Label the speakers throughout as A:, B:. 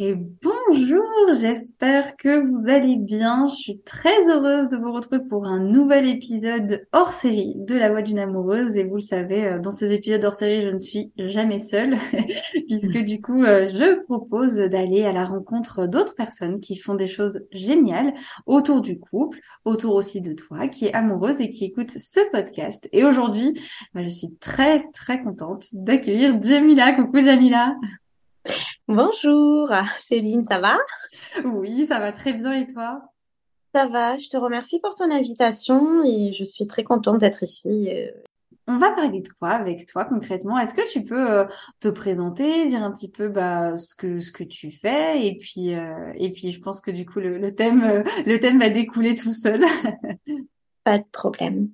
A: Et bonjour, j'espère que vous allez bien. Je suis très heureuse de vous retrouver pour un nouvel épisode hors série de La Voix d'une amoureuse. Et vous le savez, euh, dans ces épisodes hors série, je ne suis jamais seule, puisque du coup, euh, je propose d'aller à la rencontre d'autres personnes qui font des choses géniales autour du couple, autour aussi de toi, qui est amoureuse et qui écoute ce podcast. Et aujourd'hui, bah, je suis très très contente d'accueillir Jamila. Coucou Jamila.
B: Bonjour Céline, ça va?
A: Oui, ça va très bien et toi?
B: Ça va, je te remercie pour ton invitation et je suis très contente d'être ici. Euh.
A: On va parler de quoi avec toi concrètement? Est-ce que tu peux euh, te présenter, dire un petit peu bah, ce que ce que tu fais? Et puis euh, et puis je pense que du coup le, thème le thème va découler tout seul.
B: Pas de problème.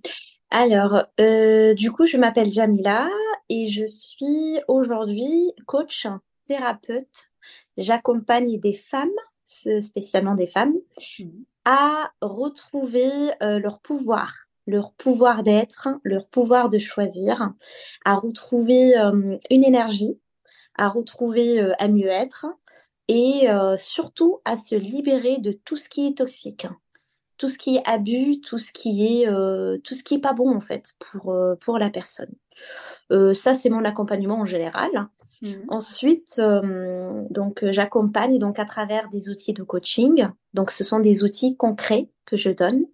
B: Alors, du coup, je m'appelle Jamila et je suis aujourd'hui coach thérapeute, j'accompagne des femmes, spécialement des femmes, mmh. à retrouver euh, leur pouvoir, leur pouvoir d'être, leur pouvoir de choisir, à retrouver euh, une énergie, à retrouver euh, à mieux être et surtout à se libérer de tout ce qui est toxique tout ce qui est abus, tout ce qui est tout ce qui est pas bon en fait pour pour la personne. ça c'est mon accompagnement en général. Mmh. Ensuite, euh, donc euh, j'accompagne donc à travers des outils de coaching. Donc ce sont des outils concrets que je donne.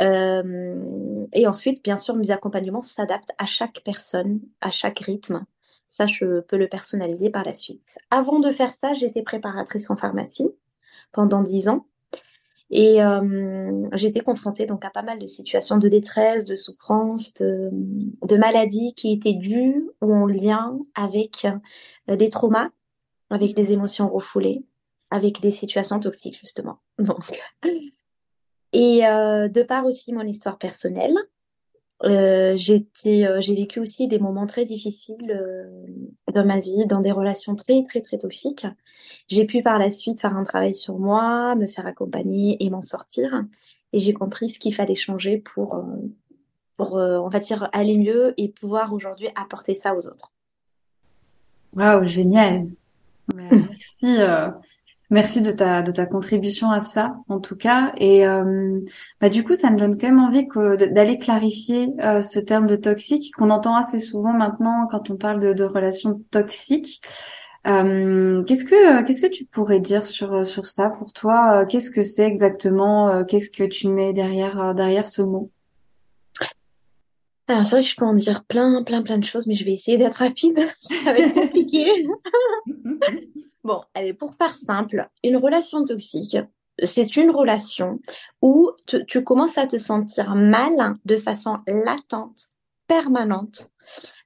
B: Euh, et ensuite, bien sûr, mes accompagnements s'adaptent à chaque personne, à chaque rythme. Ça, je peux le personnaliser par la suite. Avant de faire ça, j'étais préparatrice en pharmacie pendant dix ans. Et euh, été confrontée donc à pas mal de situations de détresse, de souffrance, de, maladies qui étaient dues ou en lien avec euh, des traumas, avec des émotions refoulées, avec des situations toxiques justement. Donc, et euh, de part aussi mon histoire personnelle, euh, euh, j'ai vécu aussi des moments très difficiles euh, dans ma vie, dans des relations très très très toxiques. J'ai pu par la suite faire un travail sur moi, me faire accompagner et m'en sortir. Et j'ai compris ce qu'il fallait changer pour, pour on va dire, aller mieux et pouvoir aujourd'hui apporter ça aux autres.
A: Waouh, génial. Merci. Merci de ta de ta contribution à ça en tout cas. Et euh, bah du coup ça me donne quand même envie d'aller clarifier euh, ce terme de toxique qu'on entend assez souvent maintenant quand on parle de, relations toxiques. Euh, qu'est-ce que qu'est-ce que tu pourrais dire sur sur ça pour toi? Qu'est-ce que c'est exactement? Qu'est-ce que tu mets derrière derrière ce mot?
B: Alors, c'est vrai que je peux en dire plein, plein, plein de choses, mais je vais essayer d'être rapide. Ça va être compliqué. Bon, allez, pour faire simple, une relation toxique, c'est une relation où tu, tu commences à te sentir mal de façon latente, permanente,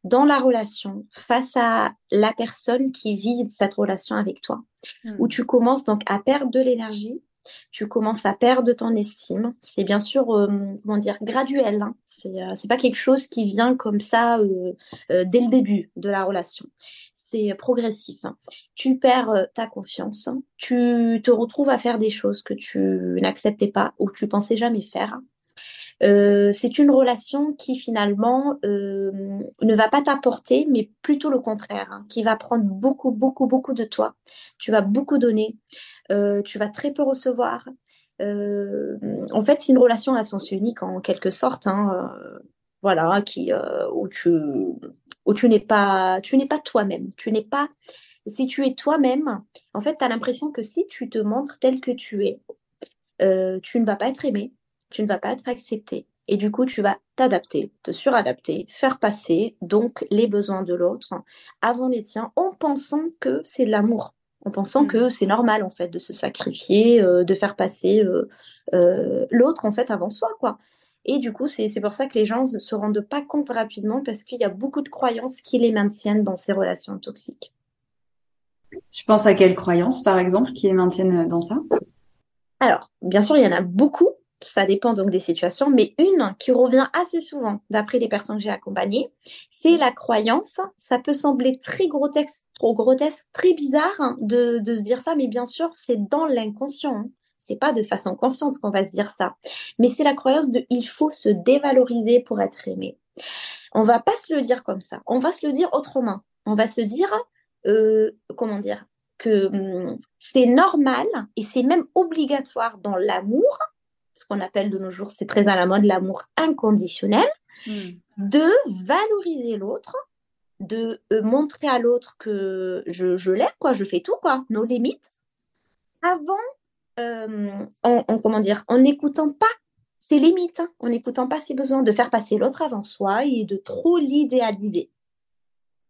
B: dans la relation, face à la personne qui vit cette relation avec toi,
A: Hmm.
B: où tu commences donc à perdre de l'énergie, tu commences à perdre ton estime. C'est bien sûr, euh, comment dire, graduel. Hein. C'est euh, c'est pas quelque chose qui vient comme ça euh, euh, dès le début de la relation. C'est progressif. hein. Tu perds euh, ta confiance. hein. Tu te retrouves à faire des choses que tu n'acceptais pas ou que tu pensais jamais faire. Euh, c'est une relation qui finalement euh, ne va pas t'apporter, mais plutôt le contraire, hein, qui va prendre beaucoup, beaucoup, beaucoup de toi. Tu vas beaucoup donner, euh, tu vas très peu recevoir. Euh, en fait, c'est une relation à sens unique en quelque sorte, hein, euh, voilà, qui euh, où tu où tu n'es pas tu n'es pas toi-même, tu n'es pas si tu es toi-même, en fait, tu as l'impression que si tu te montres tel que tu es, euh, tu ne vas pas être aimé, tu ne vas pas être accepté. Et du coup, tu vas t'adapter, te suradapter, faire passer donc les besoins de l'autre avant les tiens en pensant que c'est de l'amour, en pensant
A: Hmm.
B: que c'est normal en fait de se sacrifier, euh, de faire passer euh, euh, l'autre en fait avant soi, quoi. Et du coup, c'est c'est pour ça que les gens ne se rendent pas compte rapidement parce qu'il y a beaucoup de croyances qui les maintiennent dans ces relations toxiques.
A: Tu penses à quelles croyances, par exemple, qui les maintiennent dans ça?
B: Alors, bien sûr, il y en a beaucoup, ça dépend donc des situations, mais une qui revient assez souvent d'après les personnes que j'ai accompagnées, c'est la croyance. Ça peut sembler très grotesque, trop grotesque, très bizarre de, de se dire ça, mais bien sûr, c'est dans l'inconscient. hein. C'est pas de façon consciente qu'on va se dire ça, mais c'est la croyance de il faut se dévaloriser pour être aimé. On va pas se le dire comme ça, on va se le dire autrement. On va se dire, euh, comment dire, que hum, c'est normal et c'est même obligatoire dans l'amour, ce qu'on appelle de nos jours, c'est très à la mode, l'amour inconditionnel,
A: Hmm.
B: de valoriser l'autre, de euh, montrer à l'autre que je, je l'aime, quoi, je fais tout, quoi, nos limites, avant, euh, en, en- comment dire, en n'écoutant pas ses limites, hein, en n'écoutant pas ses besoins, de faire passer l'autre avant soi et de trop l'idéaliser.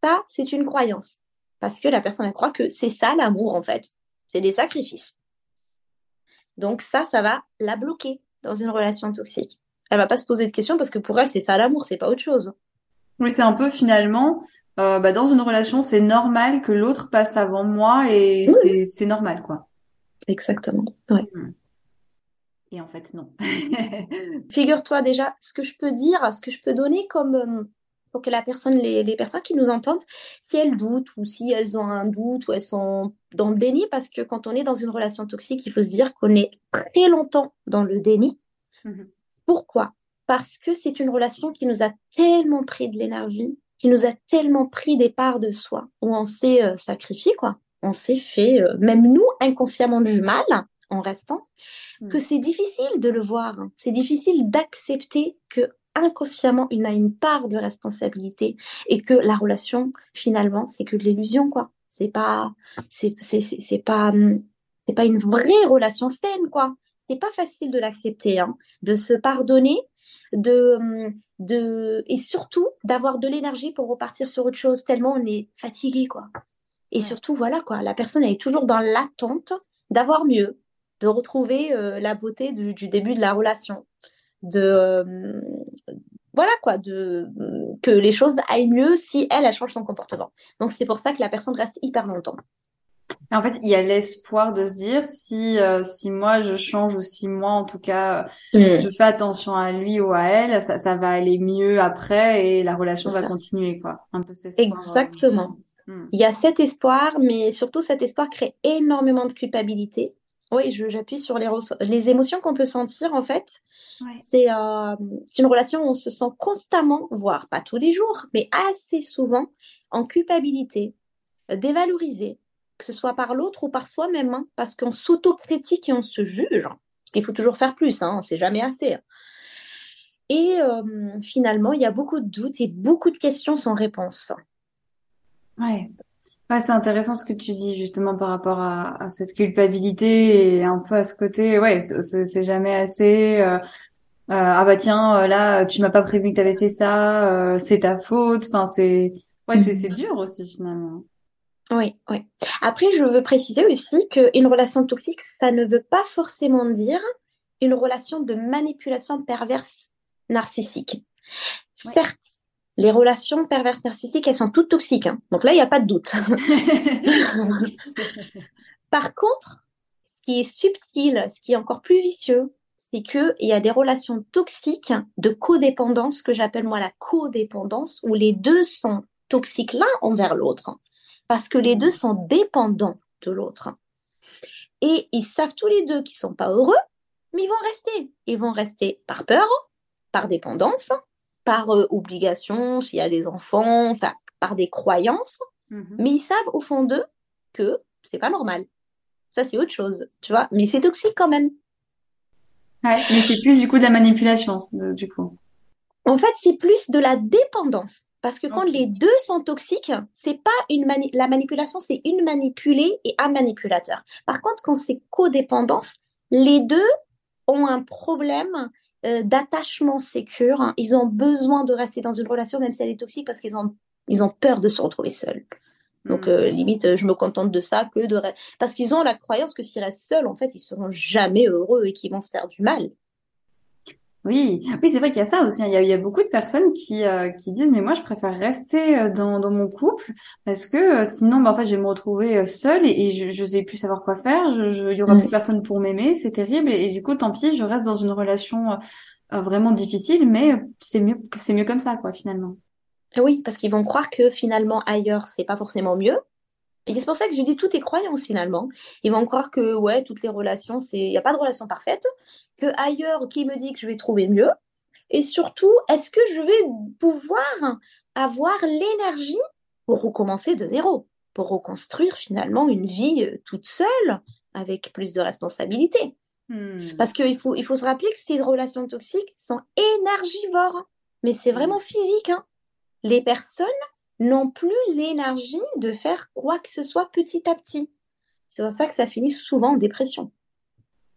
B: Ça, c'est une croyance. Parce que la personne, elle croit que c'est ça l'amour, en fait. C'est des sacrifices. Donc ça, ça va la bloquer dans une relation toxique. Elle va pas se poser de questions parce que pour elle, c'est ça l'amour, c'est pas autre chose.
A: Oui, c'est un peu finalement, euh, bah, dans une relation, c'est normal que l'autre passe avant moi et
B: Oui,
A: c'est normal, quoi.
B: Exactement. Ouais.
A: Et en fait, non.
B: Figure-toi déjà, ce que je peux dire, ce que je peux donner comme euh, pour que la personne, les, les personnes qui nous entendent, si elles doutent ou si elles ont un doute ou elles sont dans le déni, parce que quand on est dans une relation toxique, il faut se dire qu'on est très longtemps dans le déni.
A: Mhm.
B: Pourquoi? Parce que c'est une relation qui nous a tellement pris de l'énergie, qui nous a tellement pris des parts de soi, où on s'est euh, sacrifié, quoi. On s'est fait, euh, même nous, inconsciemment du mal en restant,
A: Mm.
B: que c'est difficile de le voir. hein. C'est difficile d'accepter que inconsciemment, il a une part de responsabilité et que la relation, finalement, c'est que de l'illusion, quoi. C'est pas, c'est, c'est, pas, hum, c'est pas une vraie relation saine, quoi. C'est pas facile de l'accepter, hein, de se pardonner, de, hum, de, et surtout d'avoir de l'énergie pour repartir sur autre chose, tellement on est fatigué, quoi. Et
A: Ouais.
B: surtout, voilà, quoi, la personne elle est toujours dans l'attente d'avoir mieux, de retrouver euh, la beauté du, du début de la relation, de, euh, voilà, quoi, de, que les choses aillent mieux si elle, elle change son comportement. Donc, c'est pour ça que la personne reste hyper longtemps.
A: En fait, il y a l'espoir de se dire si euh, si moi je change ou si moi en tout cas
B: Mm.
A: je fais attention à lui ou à elle, ça ça va aller mieux après et la relation va
B: ça.
A: continuer quoi. Un peu cet espoir. euh,
B: Exactement.
A: hmm.
B: Il y a cet espoir, mais surtout cet espoir crée énormément de culpabilité. Oui, j'appuie sur les, les émotions qu'on peut sentir en fait.
A: Ouais.
B: C'est euh, une relation où on se sent constamment, voire pas tous les jours, mais assez souvent en culpabilité, euh, dévalorisé, que ce soit par l'autre ou par soi-même, hein, parce qu'on s'autocritique et on se juge. hein. Parce qu'il faut toujours faire plus, hein, c'est jamais assez. hein. Et euh, finalement, il y a beaucoup de doutes et beaucoup de questions sans réponse.
A: Ouais. Ouais, c'est intéressant ce que tu dis justement par rapport à, à cette culpabilité et un peu à ce côté, ouais, c'est jamais assez. euh, ah bah tiens, là, tu m'as pas prévu que tu avais fait ça, c'est ta faute. Enfin, c'est ouais, c'est dur aussi finalement.
B: Oui, oui. Après, je veux préciser aussi qu'une relation toxique, ça ne veut pas forcément dire une relation de manipulation perverse narcissique. Certes, les relations perverses narcissiques, elles sont toutes toxiques. Hein. Donc là, il n'y a pas de doute. Par contre, ce qui est subtil, ce qui est encore plus vicieux, c'est qu'il y a des relations toxiques de codépendance, que j'appelle moi la codépendance, où les deux sont toxiques l'un envers l'autre, parce que les deux sont dépendants de l'autre. Et ils savent tous les deux qu'ils sont pas heureux, mais ils vont rester. Ils vont rester par peur, par dépendance, par euh, obligation, s'il y a des enfants, enfin, par des croyances, mhm. mais ils savent au fond d'eux que c'est pas normal. Ça, c'est autre chose, tu vois, mais c'est toxique quand même.
A: Ouais, mais c'est plus du coup de la manipulation, du coup.
B: En fait, c'est plus de la dépendance. Parce que quand les deux sont toxiques, c'est pas une la manipulation, c'est une manipulée et un manipulateur. Par contre, quand c'est codépendance, les deux ont un problème euh, d'attachement sécure. Ils ont besoin de rester dans une relation, même si elle est toxique, parce qu'ils ont, ils ont peur de se retrouver seuls. Donc, euh, hmm. limite, je me contente de ça que de... Parce qu'ils ont la croyance que s'ils restent seuls, en fait, ils seront jamais heureux et qu'ils vont se faire du mal.
A: Oui, oui, c'est vrai qu'il y a ça aussi. Hein. Il y a, beaucoup de personnes qui, euh, qui disent mais moi je préfère rester euh, dans, dans mon couple parce que euh, sinon bah, en fait je vais me retrouver seule et, je, je vais plus savoir quoi faire. Je, je il y aura plus personne pour m'aimer, c'est terrible et, du coup tant pis, je reste dans une relation vraiment difficile, mais c'est mieux c'est mieux comme ça quoi finalement.
B: Oui, parce qu'ils vont croire que finalement ailleurs c'est pas forcément mieux et c'est pour ça que j'ai dit toutes tes croyances finalement. Ils vont croire que ouais, toutes les relations, c'est il n'y a pas de relation parfaite, que ailleurs qui me dit que je vais trouver mieux? Et surtout, est-ce que je vais pouvoir avoir l'énergie pour recommencer de zéro, pour reconstruire finalement une vie euh, toute seule avec plus de responsabilités? Hmm. Parce qu'il faut, il faut se rappeler que ces relations toxiques sont énergivores, mais c'est vraiment physique. Hein. Les personnes n'ont plus l'énergie de faire quoi que ce soit petit à petit. C'est pour ça que ça finit souvent en dépression.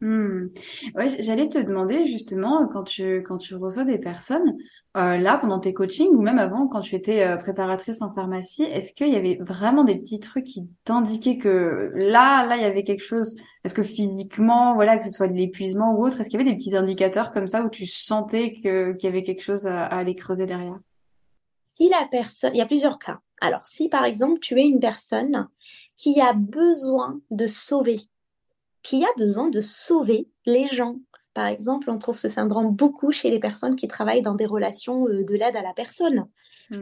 A: Hmm. Ouais, j'allais te demander justement quand tu quand tu reçois des personnes euh, là pendant tes coachings ou même avant quand tu étais euh, préparatrice en pharmacie, est-ce qu'il y avait vraiment des petits trucs qui t'indiquaient que là là il y avait quelque chose? Est-ce que physiquement voilà que ce soit de l'épuisement ou autre, est-ce qu'il y avait des petits indicateurs comme ça où tu sentais que qu'il y avait quelque chose à aller creuser derrière?
B: Si la personne, il y a plusieurs cas. Alors, si par exemple tu es une personne qui a besoin de sauver, qui a besoin de sauver les gens. Par exemple, on trouve ce syndrome beaucoup chez les personnes qui travaillent dans des relations euh, de l'aide à la personne.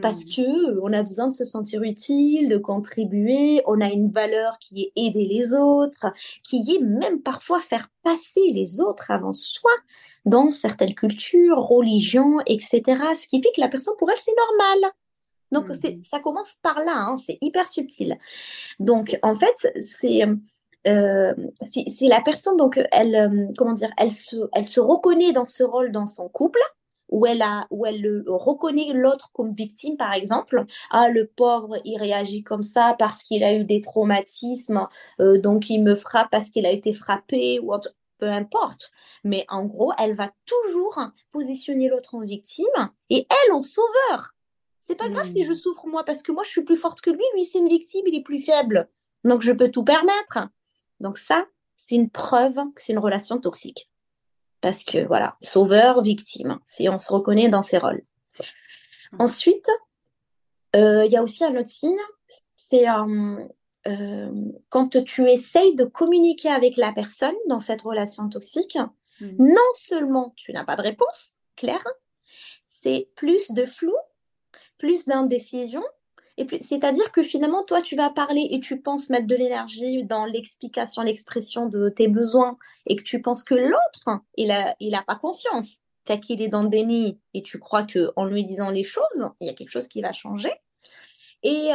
B: Parce hmm. que euh, on a besoin de se sentir utile, de contribuer, on a une valeur qui est aider les autres, qui est même parfois faire passer les autres avant soi dans certaines cultures, religions, etc. Ce qui fait que la personne, pour elle, c'est normal. Donc, mmh. ça commence par là, hein, c'est hyper subtil. Donc, en fait, c'est euh, si, la personne, donc, elle, euh, comment dire, elle se, elle se reconnaît dans ce rôle dans son couple, où elle a, où elle reconnaît l'autre comme victime, par exemple. Ah, le pauvre, il réagit comme ça parce qu'il a eu des traumatismes, euh, donc il me frappe parce qu'il a été frappé ou peu importe. Mais en gros, elle va toujours positionner l'autre en victime et elle en sauveur. C'est pas grave si je hmm. souffre moi parce que moi je suis plus forte que lui, lui c'est une victime, il est plus faible. Donc je peux tout permettre. Donc ça, c'est une preuve que c'est une relation toxique. Parce que voilà, sauveur, victime, si on se reconnaît dans ces rôles. Hmm. Ensuite, euh, il y a aussi un autre signe, c'est euh, euh, quand tu essayes de communiquer avec la personne dans cette relation toxique, hmm. non seulement tu n'as pas de réponse claire, c'est plus de flou, plus d'indécision. Et c'est-à-dire que finalement, toi, tu vas parler et tu penses mettre de l'énergie dans l'explication, l'expression de tes besoins, et que tu penses que l'autre, il a, il a pas conscience, qu'il est dans le déni, et tu crois que en lui disant les choses, il y a quelque chose qui va changer. Et,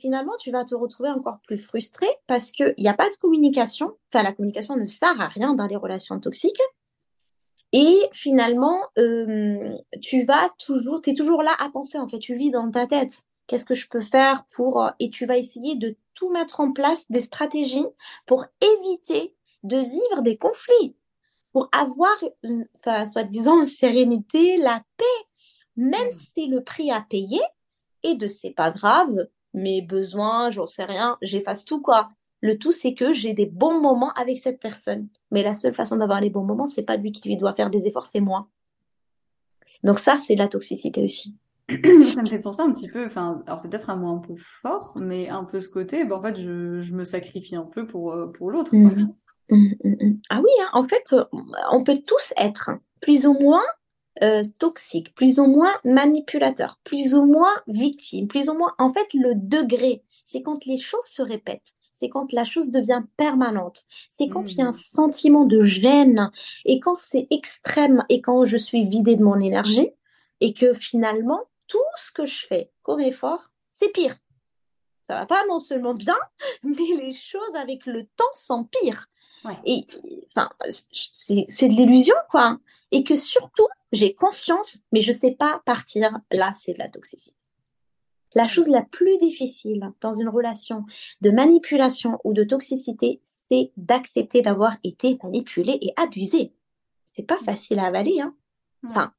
B: finalement, tu vas te retrouver encore plus frustré parce qu'il n'y a pas de communication. Enfin, la communication ne sert à rien dans les relations toxiques. Et finalement, euh, tu vas toujours, tu es toujours là à penser, en fait, tu vis dans ta tête. Qu'est-ce que je peux faire pour... Et tu vas essayer de tout mettre en place, des stratégies pour éviter de vivre des conflits. pour avoir, enfin, soi-disant, une sérénité, la paix, même si le prix à payer de c'est pas grave, mes besoins, j'en sais rien, j'efface tout quoi. Le tout, c'est que j'ai des bons moments avec cette personne. Mais la seule façon d'avoir les bons moments, c'est pas lui qui doit faire des efforts, c'est moi. Donc ça, c'est la toxicité aussi.
A: ça me fait penser un petit peu, enfin, alors c'est peut-être un mot un peu fort, mais un peu ce côté, ben, en fait, je, je me sacrifie un peu pour, euh, pour l'autre.
B: Mmh. Mmh, mmh, ah oui, hein, en fait, on peut tous être plus ou moins euh, toxiques, plus ou moins manipulateurs, plus ou moins victimes, plus ou moins. En fait, le degré, c'est quand les choses se répètent c'est quand la chose devient permanente, c'est quand il y a un sentiment de gêne et quand c'est extrême et quand je suis vidée de mon énergie et que finalement tout ce que je fais comme effort, c'est pire. Ça va pas non seulement bien, mais les choses avec le temps s'empirent. Et enfin, c'est de l'illusion, quoi. Et que surtout, j'ai conscience, mais je sais pas partir. Là, c'est de la toxicité. La chose la plus difficile dans une relation de manipulation ou de toxicité, c'est d'accepter d'avoir été manipulé et abusé. C'est pas facile à avaler, hein. Enfin,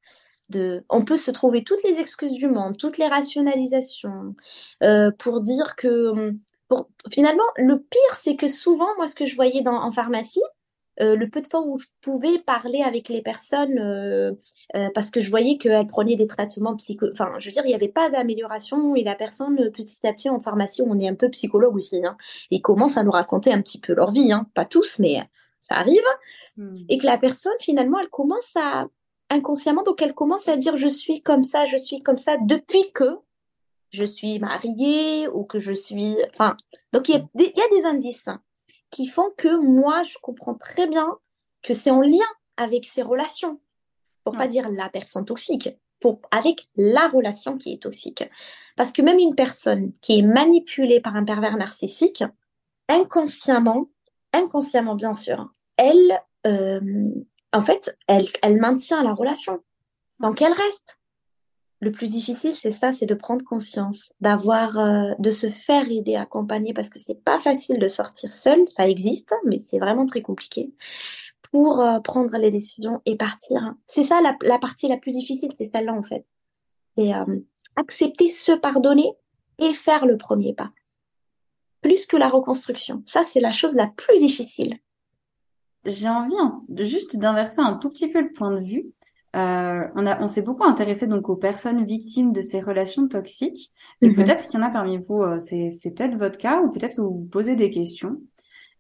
B: de, on peut se trouver toutes les excuses du monde, toutes les rationalisations euh, pour dire que, pour, finalement, le pire, c'est que souvent, moi, ce que je voyais dans, en pharmacie, euh, le peu de fois où je pouvais parler avec les personnes, euh, euh, parce que je voyais qu'elles prenaient des traitements psycho... Enfin, je veux dire, il n'y avait pas d'amélioration et la personne, petit à petit, en pharmacie, on est un peu psychologue aussi, hein, ils commencent à nous raconter un petit peu leur vie, hein. pas tous, mais ça arrive. Hmm. Et que la personne, finalement, elle commence à, inconsciemment, donc elle commence à dire, je suis comme ça, je suis comme ça, depuis que je suis mariée ou que je suis... Enfin, donc il y, y a des indices qui font que moi, je comprends très bien que c'est en lien avec ces relations. Pour pas dire la personne toxique, pour, avec la relation qui est toxique. Parce que même une personne qui est manipulée par un pervers narcissique, inconsciemment, inconsciemment bien sûr, elle, euh, en fait, elle, elle maintient la relation. Donc elle reste. Le plus difficile, c'est ça, c'est de prendre conscience, d'avoir, euh, de se faire aider, accompagner, parce que c'est pas facile de sortir seul, ça existe, mais c'est vraiment très compliqué pour euh, prendre les décisions et partir. C'est ça la, partie la plus difficile, c'est celle-là en fait. C'est euh, accepter, se pardonner et faire le premier pas. Plus que la reconstruction. Ça, c'est la chose la plus difficile.
A: J'ai envie juste d'inverser un tout petit peu le point de vue euh, on, a, on s'est beaucoup intéressé donc aux personnes victimes de ces relations toxiques. Et mhm. peut-être qu'il y en a parmi vous, euh, c'est, c'est peut-être votre cas, ou peut-être que vous vous posez des questions.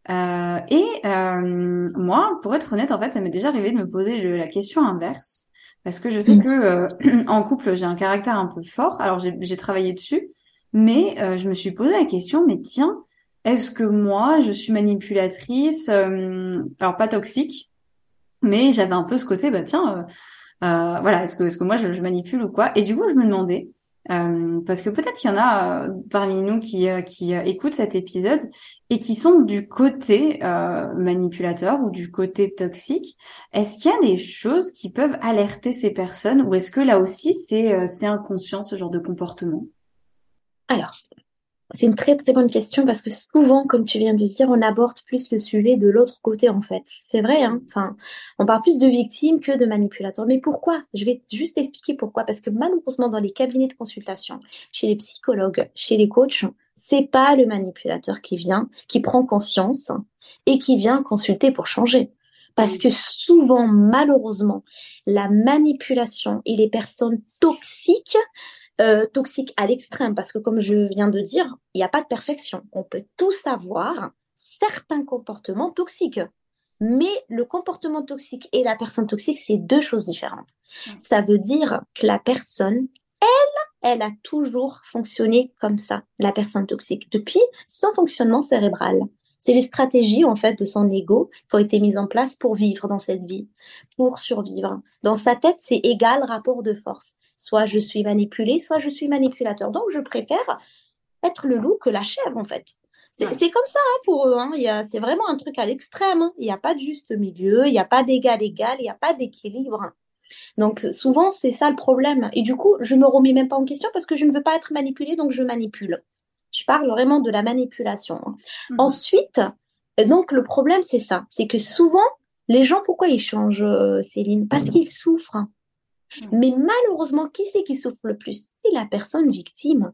A: Euh, et euh, moi, pour être honnête, en fait, ça m'est déjà arrivé de me poser la question inverse, parce que je sais mhm. que euh, en couple, j'ai un caractère un peu fort. Alors j'ai, j'ai travaillé dessus, mais je me suis posé la question, mais tiens, est-ce que moi, je suis manipulatrice Alors pas toxique, mais j'avais un peu ce côté, bah tiens euh, voilà, est-ce que, est-ce que moi je, manipule ou quoi? Et du coup, je me demandais, euh, parce que peut-être qu'il y en a euh, parmi nous qui, qui écoutent cet épisode et qui sont du côté manipulateur ou du côté toxique. Est-ce qu'il y a des choses qui peuvent alerter ces personnes ou est-ce que là aussi c'est, c'est inconscient ce genre de comportement?
B: Alors, c'est une très très bonne question parce que souvent, comme tu viens de dire, on aborde plus le sujet de l'autre côté en fait. C'est vrai, hein enfin, on parle plus de victimes que de manipulateurs. Mais pourquoi? Je vais juste expliquer pourquoi. Parce que malheureusement, dans les cabinets de consultation, chez les psychologues, chez les coachs, c'est pas le manipulateur qui vient, qui prend conscience et qui vient consulter pour changer. Parce que souvent, malheureusement, la manipulation et les personnes toxiques euh, toxique à l'extrême, parce que comme je viens de dire, il n'y a pas de perfection. On peut tous avoir certains comportements toxiques. Mais le comportement toxique et la personne toxique, c'est deux choses différentes. Ça veut dire que la personne, elle, elle a toujours fonctionné comme ça, la personne toxique, depuis son fonctionnement cérébral. C'est les stratégies, en fait, de son ego qui ont été mises en place pour vivre dans cette vie, pour survivre. Dans sa tête, c'est égal rapport de force. Soit je suis manipulée, soit je suis manipulateur. Donc, je préfère être le loup que la chèvre, en fait. C'est comme ça hein, pour eux. Hein. C'est vraiment un truc à l'extrême. Hein. Il n'y a pas de juste milieu, il n'y a pas d'égal égal, il n'y a pas d'équilibre. Donc souvent, c'est ça le problème. Et du coup, je me remets même pas en question parce que je ne veux pas être manipulée, donc je manipule. Je parle vraiment de la manipulation. Mmh. Ensuite, donc le problème, c'est ça. C'est que souvent, Les gens, pourquoi ils changent, euh, Céline? Parce qu'ils souffrent. Mais malheureusement, qui c'est qui souffre le plus? C'est la personne victime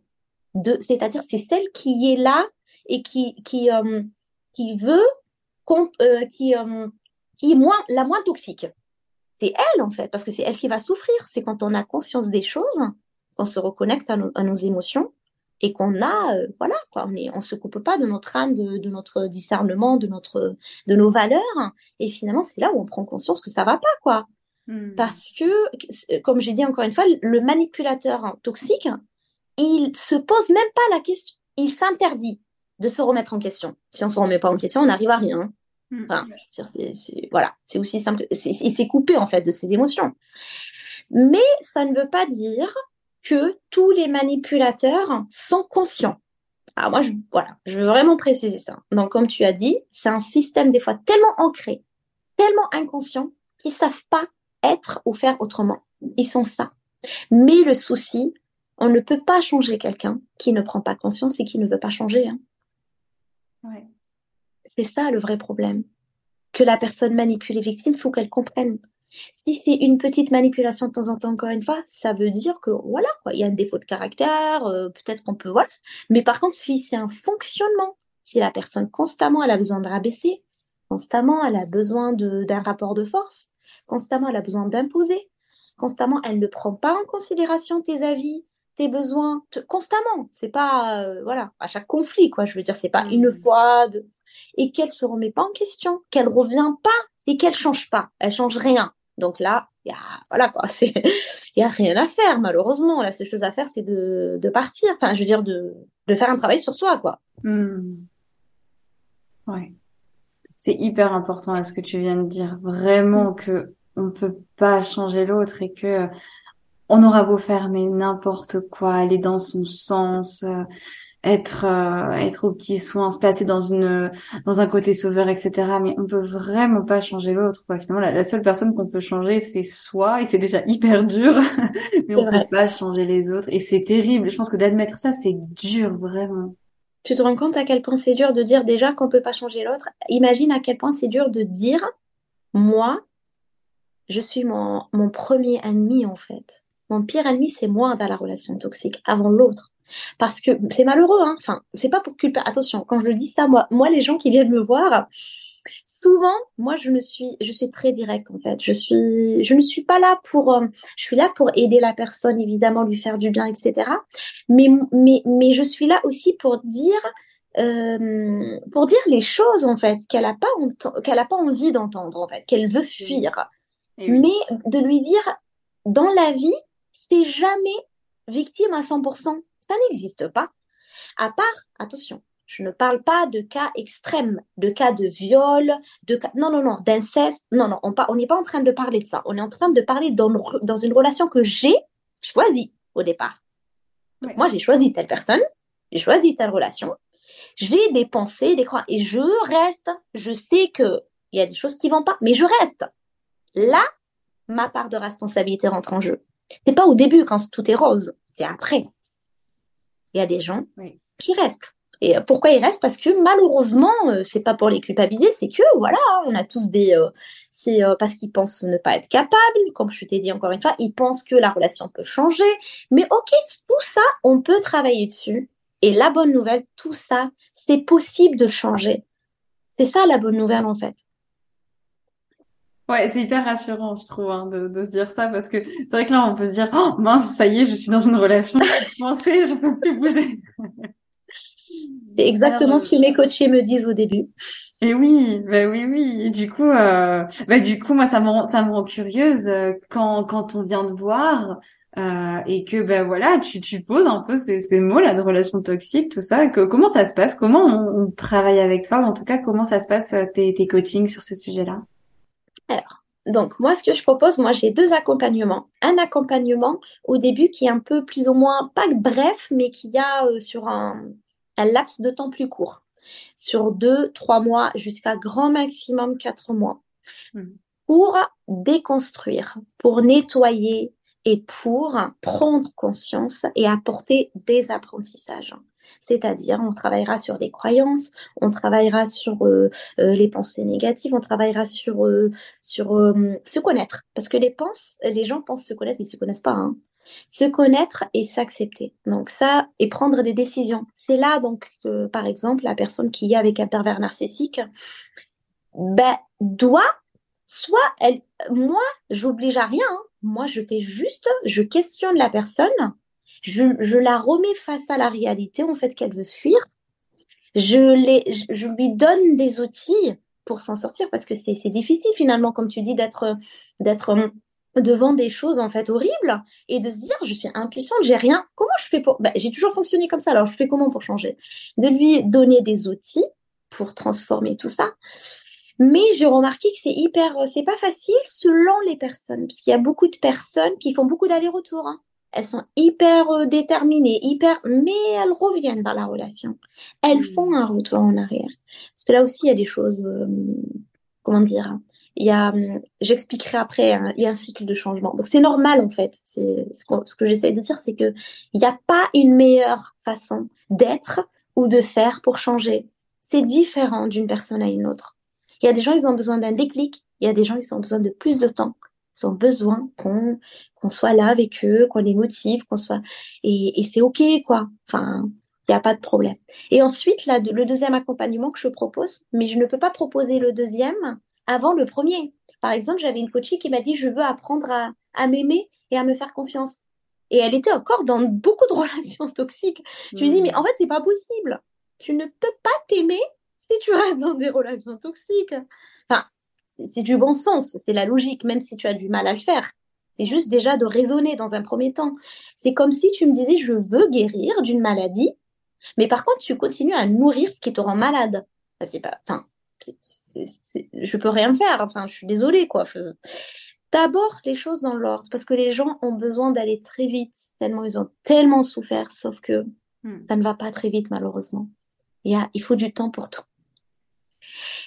B: de, c'est-à-dire c'est celle qui est là et qui qui euh, qui veut euh, qui euh, qui est moins la moins toxique. C'est elle en fait, parce que c'est elle qui va souffrir. C'est quand on a conscience des choses, qu'on se reconnecte à, à nos émotions et qu'on a, euh, voilà, quoi, on on se coupe pas de notre âme, de, de, notre discernement, de notre, de nos valeurs, et finalement c'est là où on prend conscience que ça va pas, quoi. Hmm. Parce que, comme j'ai dit encore une fois, le manipulateur toxique, il se pose même pas la question, il s'interdit de se remettre en question. Si on se remet pas en question, on n'arrive à rien. Hmm. Enfin, c'est, voilà, c'est aussi simple. il s'est coupé en fait de ses émotions. Mais ça ne veut pas dire que tous les manipulateurs sont conscients. Alors moi, je, voilà, je veux vraiment préciser ça. Donc, comme tu as dit, c'est un système des fois tellement ancré, tellement inconscient, qu'ils savent pas être ou faire autrement. Ils sont ça. Mais le souci, on ne peut pas changer quelqu'un qui ne prend pas conscience et qui ne veut pas changer. Hein. Ouais. C'est ça le vrai problème. Que la personne manipule les victimes, faut qu'elle comprenne. Si c'est une petite manipulation de temps en temps, encore une fois, ça veut dire que voilà, quoi, il y a un défaut de caractère, euh, peut-être qu'on peut, voilà. Mais par contre, si c'est un fonctionnement, si la personne constamment elle a besoin de rabaisser, constamment elle a besoin d'un rapport de force, constamment elle a besoin d'imposer, constamment elle ne prend pas en considération tes avis, tes besoins, constamment. C'est pas, euh, voilà, à chaque conflit, quoi. Je veux dire, c'est pas une mmh. fois, et qu'elle se remet pas en question, qu'elle revient pas et qu'elle change pas, elle change rien. Donc là, il y a, voilà quoi, c'est, il y a rien à faire malheureusement. La seule chose à faire, c'est de, de partir. Enfin, je veux dire de, de faire un travail sur soi, quoi.
A: Hmm. Ouais. C'est hyper important à ce que tu viens de dire. Vraiment hmm. que on peut pas changer l'autre et que on aura beau faire mais n'importe quoi, aller dans son sens, euh, être euh, être au petit soin, se placer dans une dans un côté sauveur, etc. Mais on peut vraiment pas changer l'autre. Quoi. Finalement, la, seule personne qu'on peut changer, c'est soi, et c'est déjà hyper dur. mais on peut pas changer les autres, et c'est terrible. Je pense que d'admettre ça, c'est dur vraiment.
B: Tu te rends compte à quel point c'est dur de dire déjà qu'on peut pas changer l'autre? Imagine à quel point c'est dur de dire moi, je suis mon mon premier ennemi en fait. Mon pire ennemi, c'est moi dans la relation toxique, avant l'autre. Parce que c'est malheureux, hein. Enfin, c'est pas pour culper. Attention, quand je dis ça, moi, moi, les gens qui viennent me voir, souvent, moi, je me suis, je suis très directe en fait. Je suis, je ne suis pas là pour, euh, je suis là pour aider la personne, évidemment, lui faire du bien, etc. Mais, mais, mais je suis là aussi pour dire, euh, pour dire les choses en fait qu'elle a pas, qu'elle a pas envie d'entendre en fait, qu'elle veut fuir. Mais de lui dire, dans la vie, c'est jamais victime à 100%. Ça n'existe pas. À part, attention, je ne parle pas de cas extrêmes, de cas de viol, de cas, non, non, non, d'inceste. Non, non, on n'est pas en train de parler de ça. On est en train de parler dans, dans une relation que j'ai choisie au départ. moi, j'ai choisi telle personne, j'ai choisi telle relation, j'ai des pensées, des croyances, et je reste. Je sais que il y a des choses qui vont pas, mais je reste. Là, ma part de responsabilité rentre en jeu. C'est pas au début quand tout est rose, c'est après il y a des gens qui restent. Et euh, pourquoi ils restent? Parce que malheureusement, euh, c'est pas pour les culpabiliser, c'est que voilà, on a tous des, euh, c'est parce qu'ils pensent ne pas être capables, comme je t'ai dit encore une fois, ils pensent que la relation peut changer. Mais ok, tout ça, on peut travailler dessus. Et la bonne nouvelle, tout ça, c'est possible de changer. C'est ça la bonne nouvelle en fait.
A: Ouais, c'est hyper rassurant, je trouve, hein, de, de, se dire ça, parce que c'est vrai que là, on peut se dire, oh mince, ça y est, je suis dans une relation, je pensais, je peux plus bouger.
B: C'est exactement ce que mes coachés me disent au début.
A: Et oui, bah oui, oui. Et du coup, euh, bah du coup, moi, ça me rend, ça me rend curieuse euh, quand quand on vient de voir euh, et que ben voilà, tu tu poses un peu ces, ces mots là de relation toxique, tout ça. Que, comment ça se passe? Comment on, on, travaille avec toi? En tout cas, comment ça se passe euh, tes tes coachings sur ce sujet-là?
B: Alors, donc moi, ce que je propose, moi, j'ai deux accompagnements. Un accompagnement au début qui est un peu plus ou moins, pas bref, mais qui a euh, sur un, laps de temps plus court. Sur deux, trois mois, jusqu'à grand maximum quatre mois. Mmh. Pour déconstruire, pour nettoyer et pour prendre conscience et apporter des apprentissages. C'est-à-dire, on travaillera sur les croyances, on travaillera sur euh, euh, les pensées négatives, on travaillera sur, euh, sur se connaître. Parce que les, les gens pensent se connaître, mais ils ne se connaissent pas. Hein. Se connaître et s'accepter. Donc ça, et prendre des décisions. C'est là, donc, par exemple, la personne qui est avec un pervers narcissique, ben, doit, soit elle, moi, j'oblige à rien. Hein. Moi, je fais juste, je questionne la personne je, la remets face à la réalité, en fait, qu'elle veut fuir. Je, je, lui donne des outils pour s'en sortir parce que c'est difficile finalement, comme tu dis, d'être devant des choses en fait horribles et de se dire je suis impuissante, j'ai rien. Comment je fais pour bah, J'ai toujours fonctionné comme ça. Alors je fais comment pour changer? De lui donner des outils pour transformer tout ça. Mais j'ai remarqué que c'est hyper, c'est pas facile selon les personnes, parce qu'il y a beaucoup de personnes qui font beaucoup d'allers-retours. Hein elles sont hyper euh, déterminées, hyper, mais elles reviennent dans la relation. Elles hmm. font un retour en arrière. Parce que là aussi, il y a des choses, euh, comment dire, il y a, hum, j'expliquerai après, hein, il y a un cycle de changement. Donc c'est normal en fait. C'est ce, ce que j'essaie de dire, c'est que il n'y a pas une meilleure façon d'être ou de faire pour changer. C'est différent d'une personne à une autre. Il y a des gens, ils ont besoin d'un déclic. Il y a des gens, ils ont besoin de plus de temps. Ils ont besoin qu'on qu'on soit là avec eux, qu'on les motive, qu'on soit et, et c'est ok quoi. Enfin, il n'y a pas de problème. Et ensuite, là, le deuxième accompagnement que je propose, mais je ne peux pas proposer le deuxième avant le premier. Par exemple, j'avais une coachée qui m'a dit je veux apprendre à, à m'aimer et à me faire confiance. Et elle était encore dans beaucoup de relations toxiques. Je lui dis mais en fait c'est pas possible. Tu ne peux pas t'aimer si tu restes dans des relations toxiques. Enfin, c'est du bon sens, c'est la logique, même si tu as du mal à le faire. C'est juste déjà de raisonner dans un premier temps. C'est comme si tu me disais je veux guérir d'une maladie, mais par contre tu continues à nourrir ce qui te rend malade. c'est pas, enfin, je peux rien faire. Enfin, je suis désolée quoi. D'abord les choses dans l'ordre, parce que les gens ont besoin d'aller très vite, tellement ils ont tellement souffert, sauf que hmm. ça ne va pas très vite malheureusement. Il, y a, il faut du temps pour tout.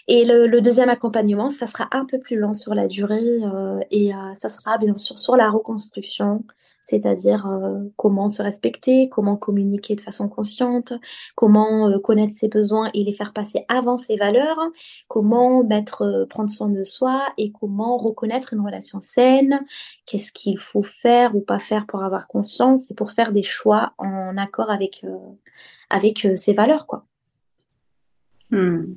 B: Et le, deuxième accompagnement, ça sera un peu plus lent sur la durée euh, et euh, ça sera bien sûr sur la reconstruction, c'est-à-dire euh, comment se respecter, comment communiquer de façon consciente, comment connaître ses besoins et les faire passer avant ses valeurs, comment mettre, prendre soin de soi et comment reconnaître une relation saine, qu'est-ce qu'il faut faire ou pas faire pour avoir conscience et pour faire des choix en accord avec, avec ses valeurs, quoi.
A: Hmm.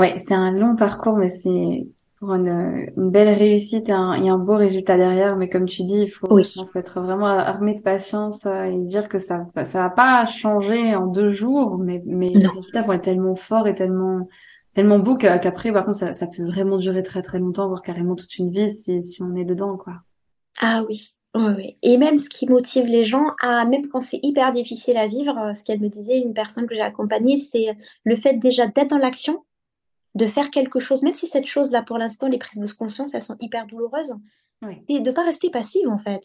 A: Ouais, c'est un long parcours, mais c'est pour une, belle réussite et un, un, beau résultat derrière. Mais comme tu dis, il faut, être vraiment armé de patience et dire que ça ça va pas changer en deux jours, mais, mais les résultats vont être tellement forts et tellement tellement beaux qu'après, par contre, ça, ça peut vraiment durer très très longtemps, voire carrément toute une vie si, si on est dedans, quoi.
B: Ah oui, oui, oui. Et même ce qui motive les gens à, même quand c'est hyper difficile à vivre, euh, ce qu'elle me disait, une personne que j'ai accompagnée, c'est le fait déjà d'être dans l'action de faire quelque chose, même si cette chose-là, pour l'instant, les prises de conscience, elles sont hyper douloureuses, et de ne pas rester passive, en fait.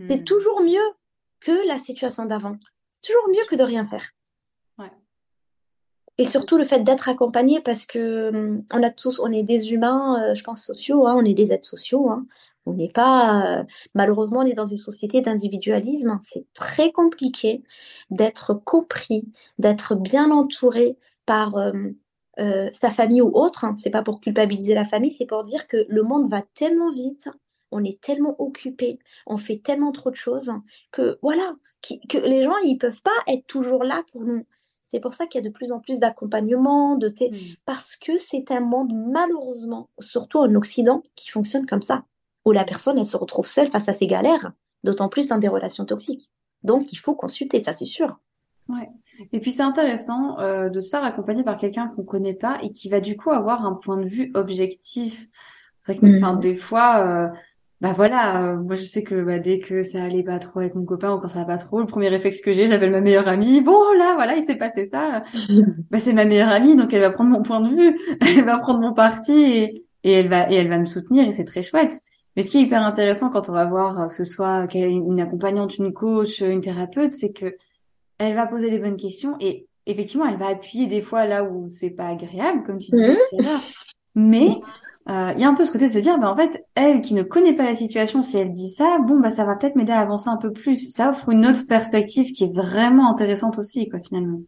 B: C'est hmm. toujours mieux que la situation d'avant. C'est toujours mieux que de rien faire. Et surtout le fait d'être accompagné parce que hum, on a tous, on est des humains, euh, je pense sociaux, hein, on est des êtres sociaux. Hein. On n'est pas, euh, malheureusement, on est dans une société d'individualisme. C'est très compliqué d'être compris, d'être bien entouré par hum, euh, sa famille ou autre. Hein. C'est pas pour culpabiliser la famille, c'est pour dire que le monde va tellement vite, on est tellement occupé, on fait tellement trop de choses que voilà, que les gens ils peuvent pas être toujours là pour nous. C'est pour ça qu'il y a de plus en plus d'accompagnement, de mmh. parce que c'est un monde malheureusement, surtout en Occident, qui fonctionne comme ça, où la personne elle se retrouve seule face à ses galères, d'autant plus dans des relations toxiques. Donc il faut consulter, ça c'est sûr.
A: Ouais. Et puis c'est intéressant euh, de se faire accompagner par quelqu'un qu'on connaît pas et qui va du coup avoir un point de vue objectif. C'est vrai que enfin, mm. des fois, euh, bah voilà, euh, moi je sais que bah, dès que ça allait pas trop avec mon copain ou quand ça va pas trop, le premier réflexe que j'ai, j'appelle ma meilleure amie. Bon là, voilà, il s'est passé ça. bah c'est ma meilleure amie, donc elle va prendre mon point de vue, elle va prendre mon parti et, et elle va et elle va me soutenir et c'est très chouette. Mais ce qui est hyper intéressant quand on va voir que ce soit une accompagnante, une coach, une thérapeute, c'est que elle va poser les bonnes questions et effectivement, elle va appuyer des fois là où c'est pas agréable, comme tu disais mmh. Mais euh, il y a un peu ce côté de se dire, bah, en fait, elle qui ne connaît pas la situation, si elle dit ça, bon, bah, ça va peut-être m'aider à avancer un peu plus. Ça offre une autre perspective qui est vraiment intéressante aussi, quoi, finalement.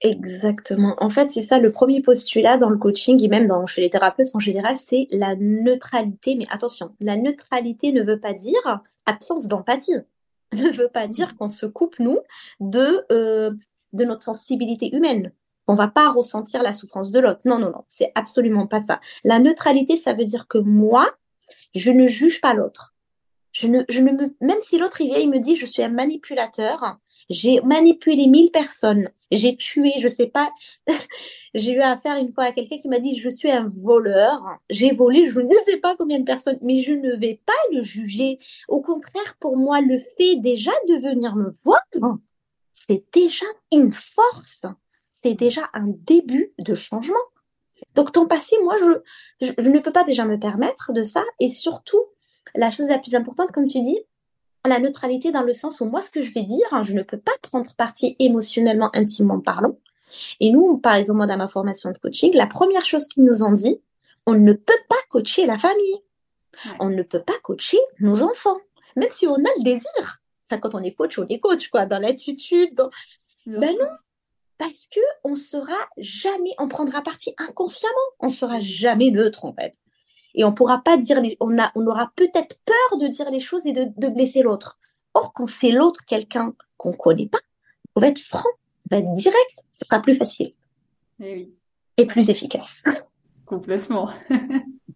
B: Exactement. En fait, c'est ça le premier postulat dans le coaching et même dans, chez les thérapeutes en général, c'est la neutralité. Mais attention, la neutralité ne veut pas dire absence d'empathie. Ne veut pas dire qu'on se coupe, nous, de, euh, de notre sensibilité humaine. On va pas ressentir la souffrance de l'autre. Non, non, non, c'est absolument pas ça. La neutralité, ça veut dire que moi, je ne juge pas l'autre. Je ne, me, même si l'autre il vient, il me dit je suis un manipulateur, j'ai manipulé mille personnes, j'ai tué, je sais pas, j'ai eu affaire une fois à quelqu'un qui m'a dit je suis un voleur, j'ai volé, je ne sais pas combien de personnes, mais je ne vais pas le juger. Au contraire, pour moi, le fait déjà de venir me voir, c'est déjà une force c'est déjà un début de changement. Donc ton passé, moi, je, je, ne peux pas déjà me permettre de ça. Et surtout, la chose la plus importante, comme tu dis, la neutralité dans le sens où moi, ce que je vais dire, hein, je ne peux pas prendre parti émotionnellement, intimement parlant. Et nous, par exemple, dans ma formation de coaching, la première chose qu'ils nous ont dit, on ne peut pas coacher la famille. On ne peut pas coacher nos enfants, même si on a le désir. Enfin, quand on est coach, on est coach, quoi, dans l'attitude. Dans... Ben non, parce que on sera jamais, on prendra parti inconsciemment, on sera jamais neutre en fait. Et on pourra pas dire, on a, on aura peut-être peur de dire les choses et de, blesser l'autre. Or, quand c'est l'autre quelqu'un qu'on connaît pas, on va être franc, on va être direct, ce sera plus facile.
A: Et, eh oui.
B: et plus efficace.
A: Complètement.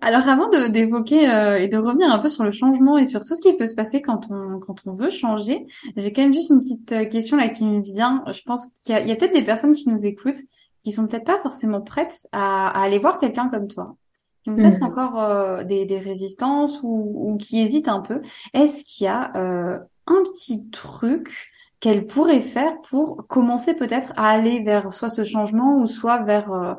A: Alors avant de d'évoquer euh, et de revenir un peu sur le changement et sur tout ce qui peut se passer quand on quand on veut changer, j'ai quand même juste une petite euh, question là qui me vient. Je pense qu'il y a, peut-être des personnes qui nous écoutent qui sont peut-être pas forcément prêtes à, aller voir quelqu'un comme toi, qui ont peut-être mmh. encore euh, des, des résistances ou, ou, qui hésitent un peu. Est-ce qu'il y a un petit truc qu'elle pourrait faire pour commencer peut-être à aller vers soit ce changement ou soit vers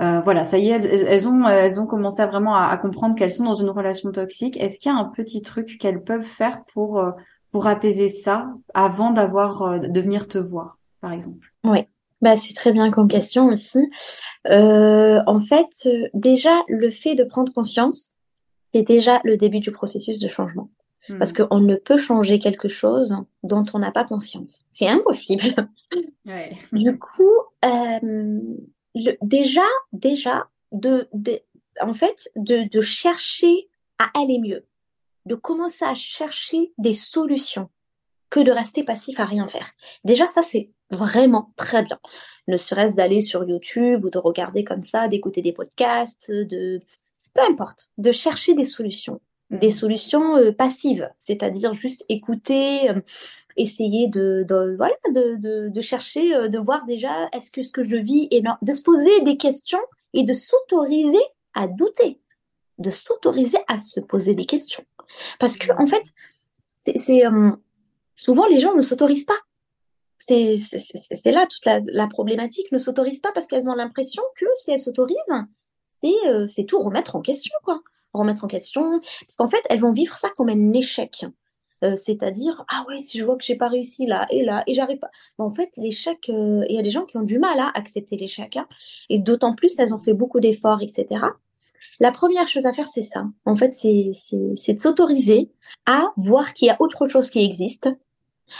A: euh, voilà, ça y est, elles, ont, elles ont commencé à vraiment à, comprendre qu'elles sont dans une relation toxique. Est-ce qu'il y a un petit truc qu'elles peuvent faire pour euh, pour apaiser ça avant d'avoir euh, de venir te voir, par exemple?
B: Oui, bah c'est très bien comme question aussi. en fait, déjà le fait de prendre conscience, c'est déjà le début du processus de changement. Parce hmm. qu'on ne peut changer quelque chose dont on n'a pas conscience. C'est impossible. Ouais. Du coup, euh, déjà, déjà, de, en fait, de, de chercher à aller mieux, de commencer à chercher des solutions que de rester passif à rien faire. Déjà, ça, c'est vraiment très bien. Ne serait-ce d'aller sur YouTube ou de regarder comme ça, d'écouter des podcasts, de, peu importe, de chercher des solutions. Des mmh. solutions euh, passives, c'est-à-dire juste écouter, euh, essayer de, voilà, de, de, chercher, euh, de voir déjà est-ce que ce que je vis est de se poser des questions et de s'autoriser à douter, de s'autoriser à se poser des questions. Parce que en fait, c'est souvent les gens ne s'autorisent pas. C'est là toute la, problématique, ne s'autorisent pas parce qu'elles ont l'impression que si elles s'autorisent, c'est euh, c'est tout remettre en question, quoi. Remettre en question, parce qu'en fait, elles vont vivre ça comme un échec. Euh, c'est-à-dire ah ouais si je vois que j'ai pas réussi là et là et j'arrive pas en fait l'échec euh, il y a des gens qui ont du mal à accepter l'échec hein, et d'autant plus elles ont fait beaucoup d'efforts etc la première chose à faire c'est ça. En fait c'est de s'autoriser à voir qu'il y a autre chose qui existe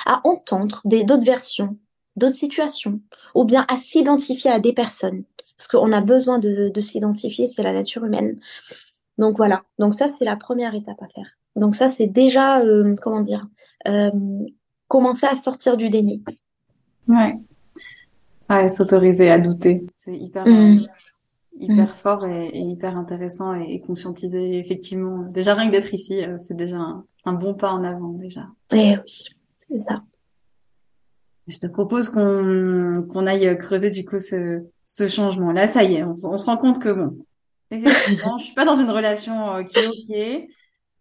B: à entendre d'autres versions d'autres situations ou bien à s'identifier à des personnes parce qu'on a besoin de, de s'identifier c'est la nature humaine donc voilà, donc ça c'est la première étape à faire. Donc ça c'est déjà, euh, comment dire, euh, commencer à sortir du déni.
A: Ouais. Ouais, s'autoriser à douter, c'est hyper, mmh. hyper mmh. fort et, hyper intéressant et, conscientiser effectivement. Déjà rien que d'être ici, euh, c'est déjà un, bon pas en avant déjà.
B: Eh oui, c'est ça.
A: Je te propose qu'on qu'on aille creuser du coup ce, ce changement. Là, ça y est, on, on se rend compte que bon, Effectivement, je suis pas dans une relation euh, qui est ok.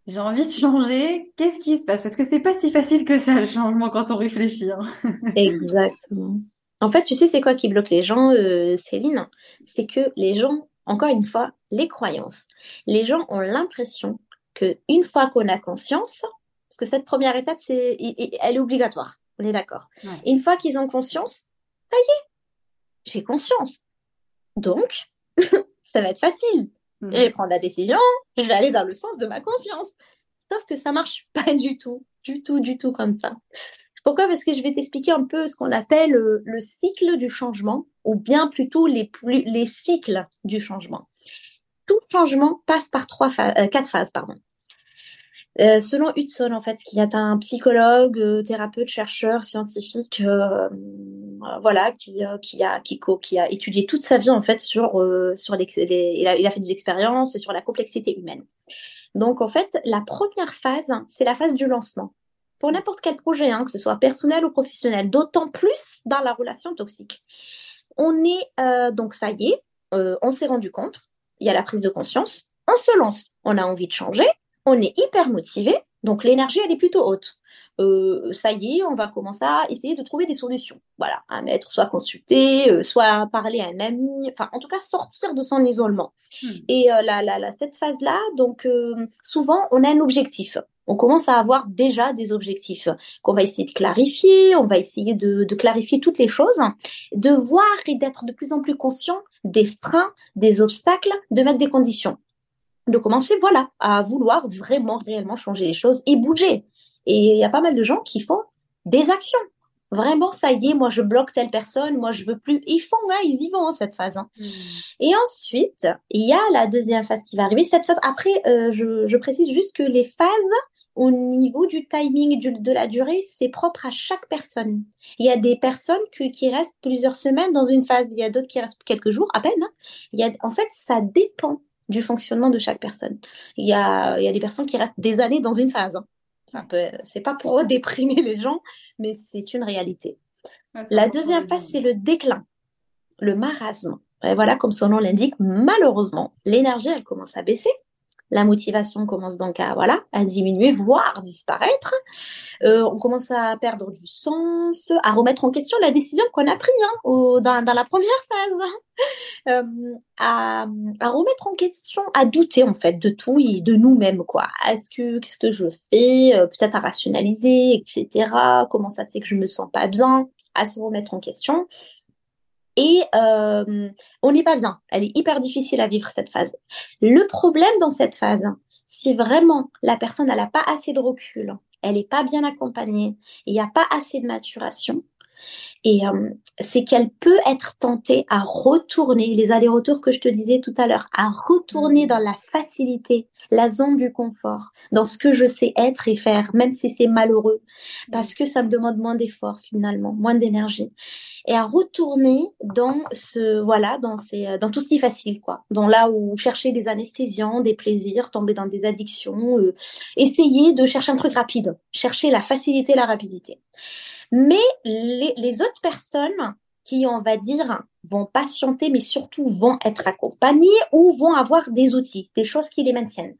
A: J'ai envie de changer. Qu'est-ce qui se passe? Parce que c'est pas si facile que ça le changement quand on réfléchit. Hein.
B: Exactement. En fait, tu sais, c'est quoi qui bloque les gens, euh, Céline? C'est que les gens, encore une fois, les croyances. Les gens ont l'impression que une fois qu'on a conscience, parce que cette première étape, c'est, elle est obligatoire. On est d'accord. Une fois qu'ils ont conscience, ça y est, j'ai conscience. Donc, ça va être facile. je vais prendre la décision, je vais aller dans le sens de ma conscience. Sauf que ça marche pas du tout, du tout, du tout comme ça. Pourquoi? Parce que je vais t'expliquer un peu ce qu'on appelle le, le, cycle du changement, ou bien plutôt les, les cycles du changement. Tout changement passe par trois phases, euh, quatre phases, pardon. Euh, selon Hudson, en fait, qui est un psychologue, euh, thérapeute, chercheur, scientifique, euh, voilà, qui, a étudié toute sa vie en fait sur sur les, il, a, il, a, fait des expériences sur la complexité humaine. Donc en fait, la première phase, c'est la phase du lancement. Pour n'importe quel projet, hein, que ce soit personnel ou professionnel, d'autant plus dans la relation toxique. On est donc ça y est, on s'est rendu compte, il y a la prise de conscience, on se lance, on a envie de changer, on est hyper motivé, donc l'énergie, elle est plutôt haute. Euh, ça y est, on va commencer à essayer de trouver des solutions. Voilà, à mettre, soit consulter, euh, soit parler à un ami, enfin, en tout cas, sortir de son isolement. Hmm. Et euh, la, cette phase-là, donc, souvent, on a un objectif. On commence à avoir déjà des objectifs qu'on va essayer de clarifier, on va essayer de, de clarifier toutes les choses, de voir et d'être de plus en plus conscient des freins, des obstacles, de mettre des conditions de commencer, voilà, à vouloir vraiment, réellement changer les choses et bouger. Et il y a pas mal de gens qui font des actions. Vraiment, ça y est, moi je bloque telle personne, moi je veux plus. Ils font, hein, ils y vont hein, cette phase. Hein. Hmm. Et ensuite, il y a la deuxième phase qui va arriver. Cette phase, après, euh, je, je, précise juste que les phases au niveau du timing du, de la durée, c'est propre à chaque personne. Il y a des personnes qui restent plusieurs semaines dans une phase, il y a d'autres qui restent quelques jours à peine. Hein. Il y a, en fait, ça dépend du fonctionnement de chaque personne. Il y a, il y a des personnes qui restent des années dans une phase. C'est un peu, c'est pas pour déprimer les gens, mais c'est une réalité. la deuxième phase, c'est le déclin, le marasme. Et voilà, comme son nom l'indique, malheureusement, l'énergie, elle commence à baisser. La motivation commence donc à voilà à diminuer, voire disparaître. Euh, on commence à perdre du sens, à remettre en question la décision qu'on a prise hein, dans, dans, la première phase, euh, à, à, remettre en question, à douter en fait de tout et de nous-mêmes quoi. Est-ce que qu'est-ce que je fais euh, Peut-être à rationaliser, etc. Comment ça c'est que je me sens pas bien À se remettre en question et euh, on n'est pas bien. Elle est hyper difficile à vivre cette phase. Le problème dans cette phase, si vraiment la personne n'a pas assez de recul, elle n'est pas bien accompagnée, il n'y a pas assez de maturation, et euh, c'est qu'elle peut être tentée à retourner, les allers-retours que je te disais tout à l'heure, à retourner mmh. dans la facilité, la zone du confort, dans ce que je sais être et faire, même si c'est malheureux, parce que ça me demande moins d'efforts finalement, moins d'énergie, et à retourner dans ce, voilà, dans ces, dans tout ce qui est facile, quoi, dans là où chercher des anesthésiants, des plaisirs, tomber dans des addictions, euh, essayer de chercher un truc rapide, chercher la facilité, la rapidité. Mais les, autres personnes qui, on va dire, vont patienter, mais surtout vont être accompagnées ou vont avoir des outils, des choses qui les maintiennent,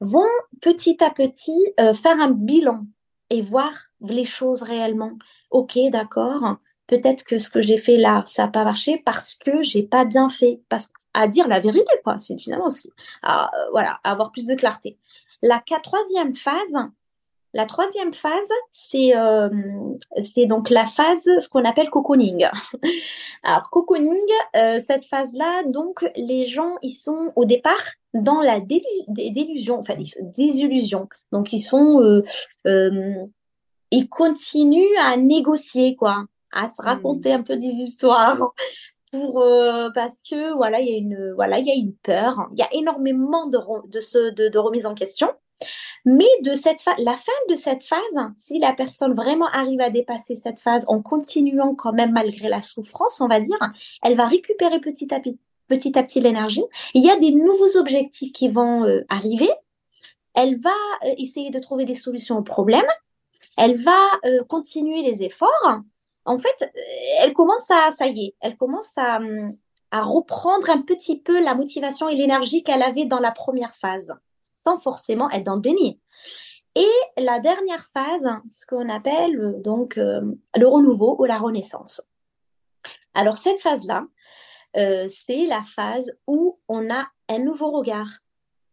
B: vont petit à petit euh, faire un bilan et voir les choses réellement. Ok, d'accord. Peut-être que ce que j'ai fait là, ça n'a pas marché parce que j'ai pas bien fait. Parce à dire la vérité, quoi. C'est finalement aussi, à, euh, voilà, avoir plus de clarté. La troisième phase, la troisième phase, c'est euh, c'est donc la phase, ce qu'on appelle cocooning. Alors cocooning, euh, cette phase-là, donc les gens, ils sont au départ dans la délusion, enfin désillusion. Donc ils sont, euh, euh, ils continuent à négocier quoi, à se raconter un peu des histoires pour euh, parce que voilà il y a une voilà il y a une peur il y a énormément de de, ce, de, de remise en question mais de la fin de cette phase, si la personne vraiment arrive à dépasser cette phase en continuant quand même malgré la souffrance, on va dire, elle va récupérer petit à petit, l'énergie. Il y a des nouveaux objectifs qui vont euh, arriver. Elle va euh, essayer de trouver des solutions aux problèmes. Elle va euh, continuer les efforts. En fait, elle commence à, ça y est, elle commence à, à reprendre un petit peu la motivation et l'énergie qu'elle avait dans la première phase sans forcément être dans le déni. Et la dernière phase, ce qu'on appelle euh, donc euh, le renouveau ou la renaissance. Alors cette phase-là, euh, c'est la phase où on a un nouveau regard,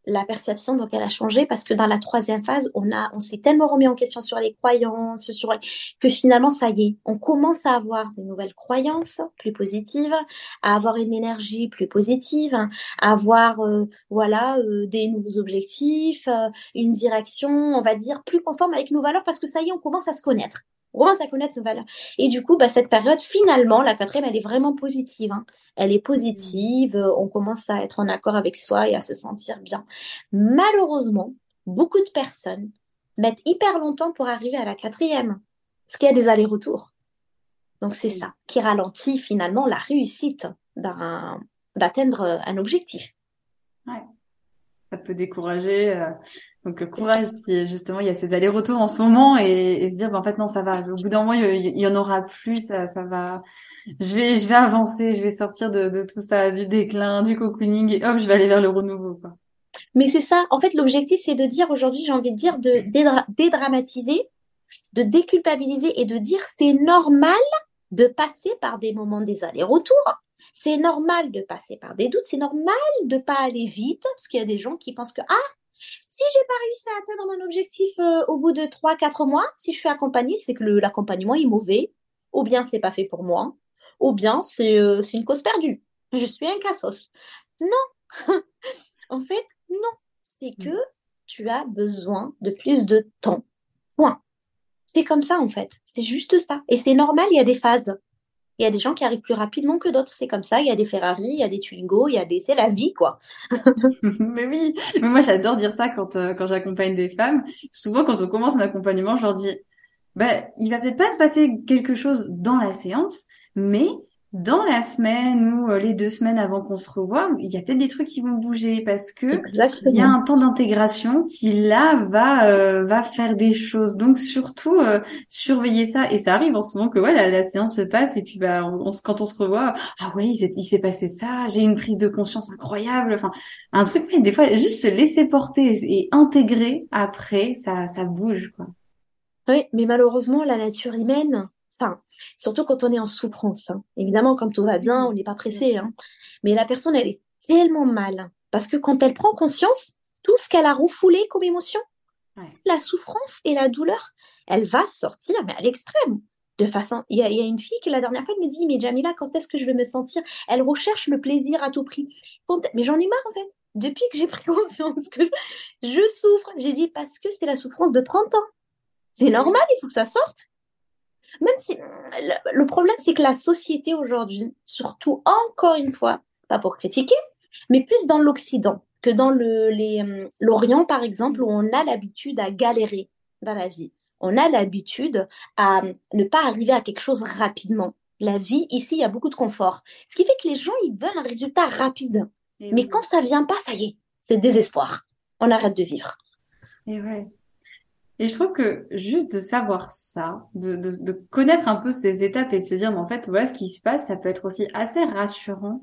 B: la perception, donc elle a changé parce que dans la troisième phase, on a, on s'est tellement remis en question sur les croyances, sur que finalement, ça y est, on commence à avoir des nouvelles croyances plus positives, à avoir une énergie plus positive, à avoir, euh, voilà, euh, des nouveaux objectifs, euh, une direction, on va dire, plus conforme avec nos valeurs parce que ça y est, on commence à se connaître. On commence à connaître nos valeurs. Et du coup, bah, cette période, finalement, la quatrième, elle est vraiment positive. Hein elle est positive, euh, on commence à être en accord avec soi et à se sentir bien. Malheureusement, beaucoup de personnes mettent hyper longtemps pour arriver à la quatrième, ce qui a des allers-retours. Donc c'est ça qui ralentit finalement la réussite d'atteindre un objectif.
A: Ouais. Ça peut décourager. Euh, donc courage si justement il y a ces allers-retours en ce moment et, se dire bah, en fait non ça va. Au bout d'un moment il y, en aura plus, ça, va je vais, je vais avancer, je vais sortir de, de tout ça, du déclin, du cocooning et hop, je vais aller vers le renouveau. Quoi.
B: Mais c'est ça. En fait, l'objectif, c'est de dire aujourd'hui, j'ai envie de dire, de dédramatiser, de déculpabiliser et de dire c'est normal de passer par des moments des allers-retours. C'est normal de passer par des doutes. C'est normal de pas aller vite parce qu'il y a des gens qui pensent que ah si j'ai pas réussi à atteindre mon objectif euh, au bout de 3-4 mois, si je suis accompagnée, c'est que l'accompagnement est mauvais, ou bien c'est pas fait pour moi, ou bien euh, c'est une cause perdue. Je suis un cassos. Non, en fait, non. C'est que mm. tu as besoin de plus de temps. Point. C'est comme ça, en fait. C'est juste ça. Et c'est normal, il y a des phases. Il y a des gens qui arrivent plus rapidement que d'autres, c'est comme ça. Il y a des Ferrari, il y a des Twingo, il y a des, c'est la vie, quoi.
A: mais oui, mais moi j'adore dire ça quand euh, quand j'accompagne des femmes. Souvent, quand on commence un accompagnement, je leur dis, ben, il va peut-être pas se passer quelque chose dans la séance, mais dans la semaine ou euh, les deux semaines avant qu'on se revoie, il y a peut-être des trucs qui vont bouger parce que il y a un temps d'intégration qui là va euh, va faire des choses. Donc surtout euh, surveiller ça et ça arrive en ce moment que voilà la, séance se passe et puis bah on, quand on se revoit ah ouais il s'est passé ça, j'ai une prise de conscience incroyable. Enfin un truc mais des fois juste se laisser porter et intégrer après ça ça bouge quoi.
B: Oui, mais malheureusement la nature humaine Enfin, surtout quand on est en souffrance. Hein. Évidemment, quand tout va bien, on n'est pas pressé. Hein. Mais la personne, elle est tellement mal. Parce que quand elle prend conscience, tout ce qu'elle a refoulé comme émotion, la souffrance et la douleur, elle va sortir, mais à l'extrême. De façon, il y, a, une fille qui la dernière fois me dit, mais Jamila, quand est-ce que je vais me sentir? Elle recherche le plaisir à tout prix. Mais j'en ai marre en fait. Depuis que j'ai pris conscience que je souffre, j'ai dit parce que c'est la souffrance de 30 ans. C'est normal, il faut que ça sorte. Même si le problème, c'est que la société aujourd'hui, surtout encore une fois, pas pour critiquer, mais plus dans l'Occident que dans euh, l'Orient, par exemple, où on a l'habitude à galérer dans la vie. On a l'habitude à ne pas arriver à quelque chose rapidement. La vie, ici, il y a beaucoup de confort. Ce qui fait que les gens, ils veulent un résultat rapide. mais quand ça vient pas, ça y est, c'est désespoir. On arrête de vivre.
A: Et ouais. Et je trouve que juste de savoir ça, de, de, de, connaître un peu ces étapes et de se dire, mais en fait, voilà ce qui se passe, ça peut être aussi assez rassurant.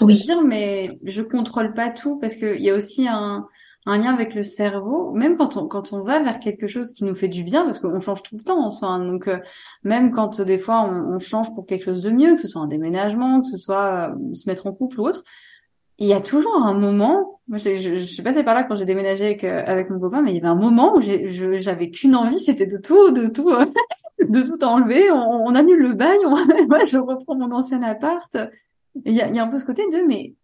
A: Oui. De dire, mais je contrôle pas tout parce qu'il y a aussi un, un lien avec le cerveau, même quand on, quand on va vers quelque chose qui nous fait du bien, parce qu'on change tout le temps en soi. Hein, donc, euh, même quand euh, des fois on, on, change pour quelque chose de mieux, que ce soit un déménagement, que ce soit euh, se mettre en couple ou autre, il y a toujours un moment, moi je, suis passée par là quand j'ai déménagé avec, euh, avec mon copain, mais il y avait un moment où j'avais qu'une envie, c'était de tout, de tout, euh, de tout enlever. On, on, annule le bail, moi je reprends mon ancien appart. Il y a, y a un peu ce côté de, mais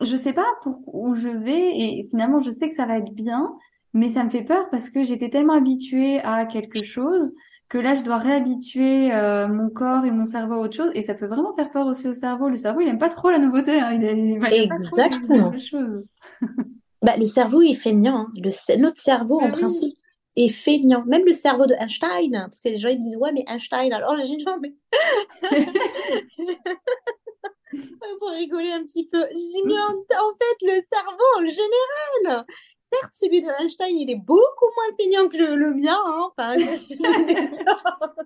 A: je sais pas pour où je vais et finalement je sais que ça va être bien, mais ça me fait peur parce que j'étais tellement habituée à quelque chose que là, je dois réhabituer euh, mon corps et mon cerveau à autre chose. Et ça peut vraiment faire peur aussi au cerveau. Le cerveau, il aime pas trop la nouveauté. Hein. Il,
B: il, Exactement. Pas trop bah, le cerveau est feignant. Hein. Le, notre cerveau, en bah principe, est feignant. Même le cerveau de Einstein. Parce que les gens, ils disent, ouais, mais Einstein. Alors, j'ai dit, non, mais... Pour rigoler un petit peu. J'ai mis en, en fait le cerveau en général certes, celui de Einstein, il est beaucoup moins peignant que le, mien, hein,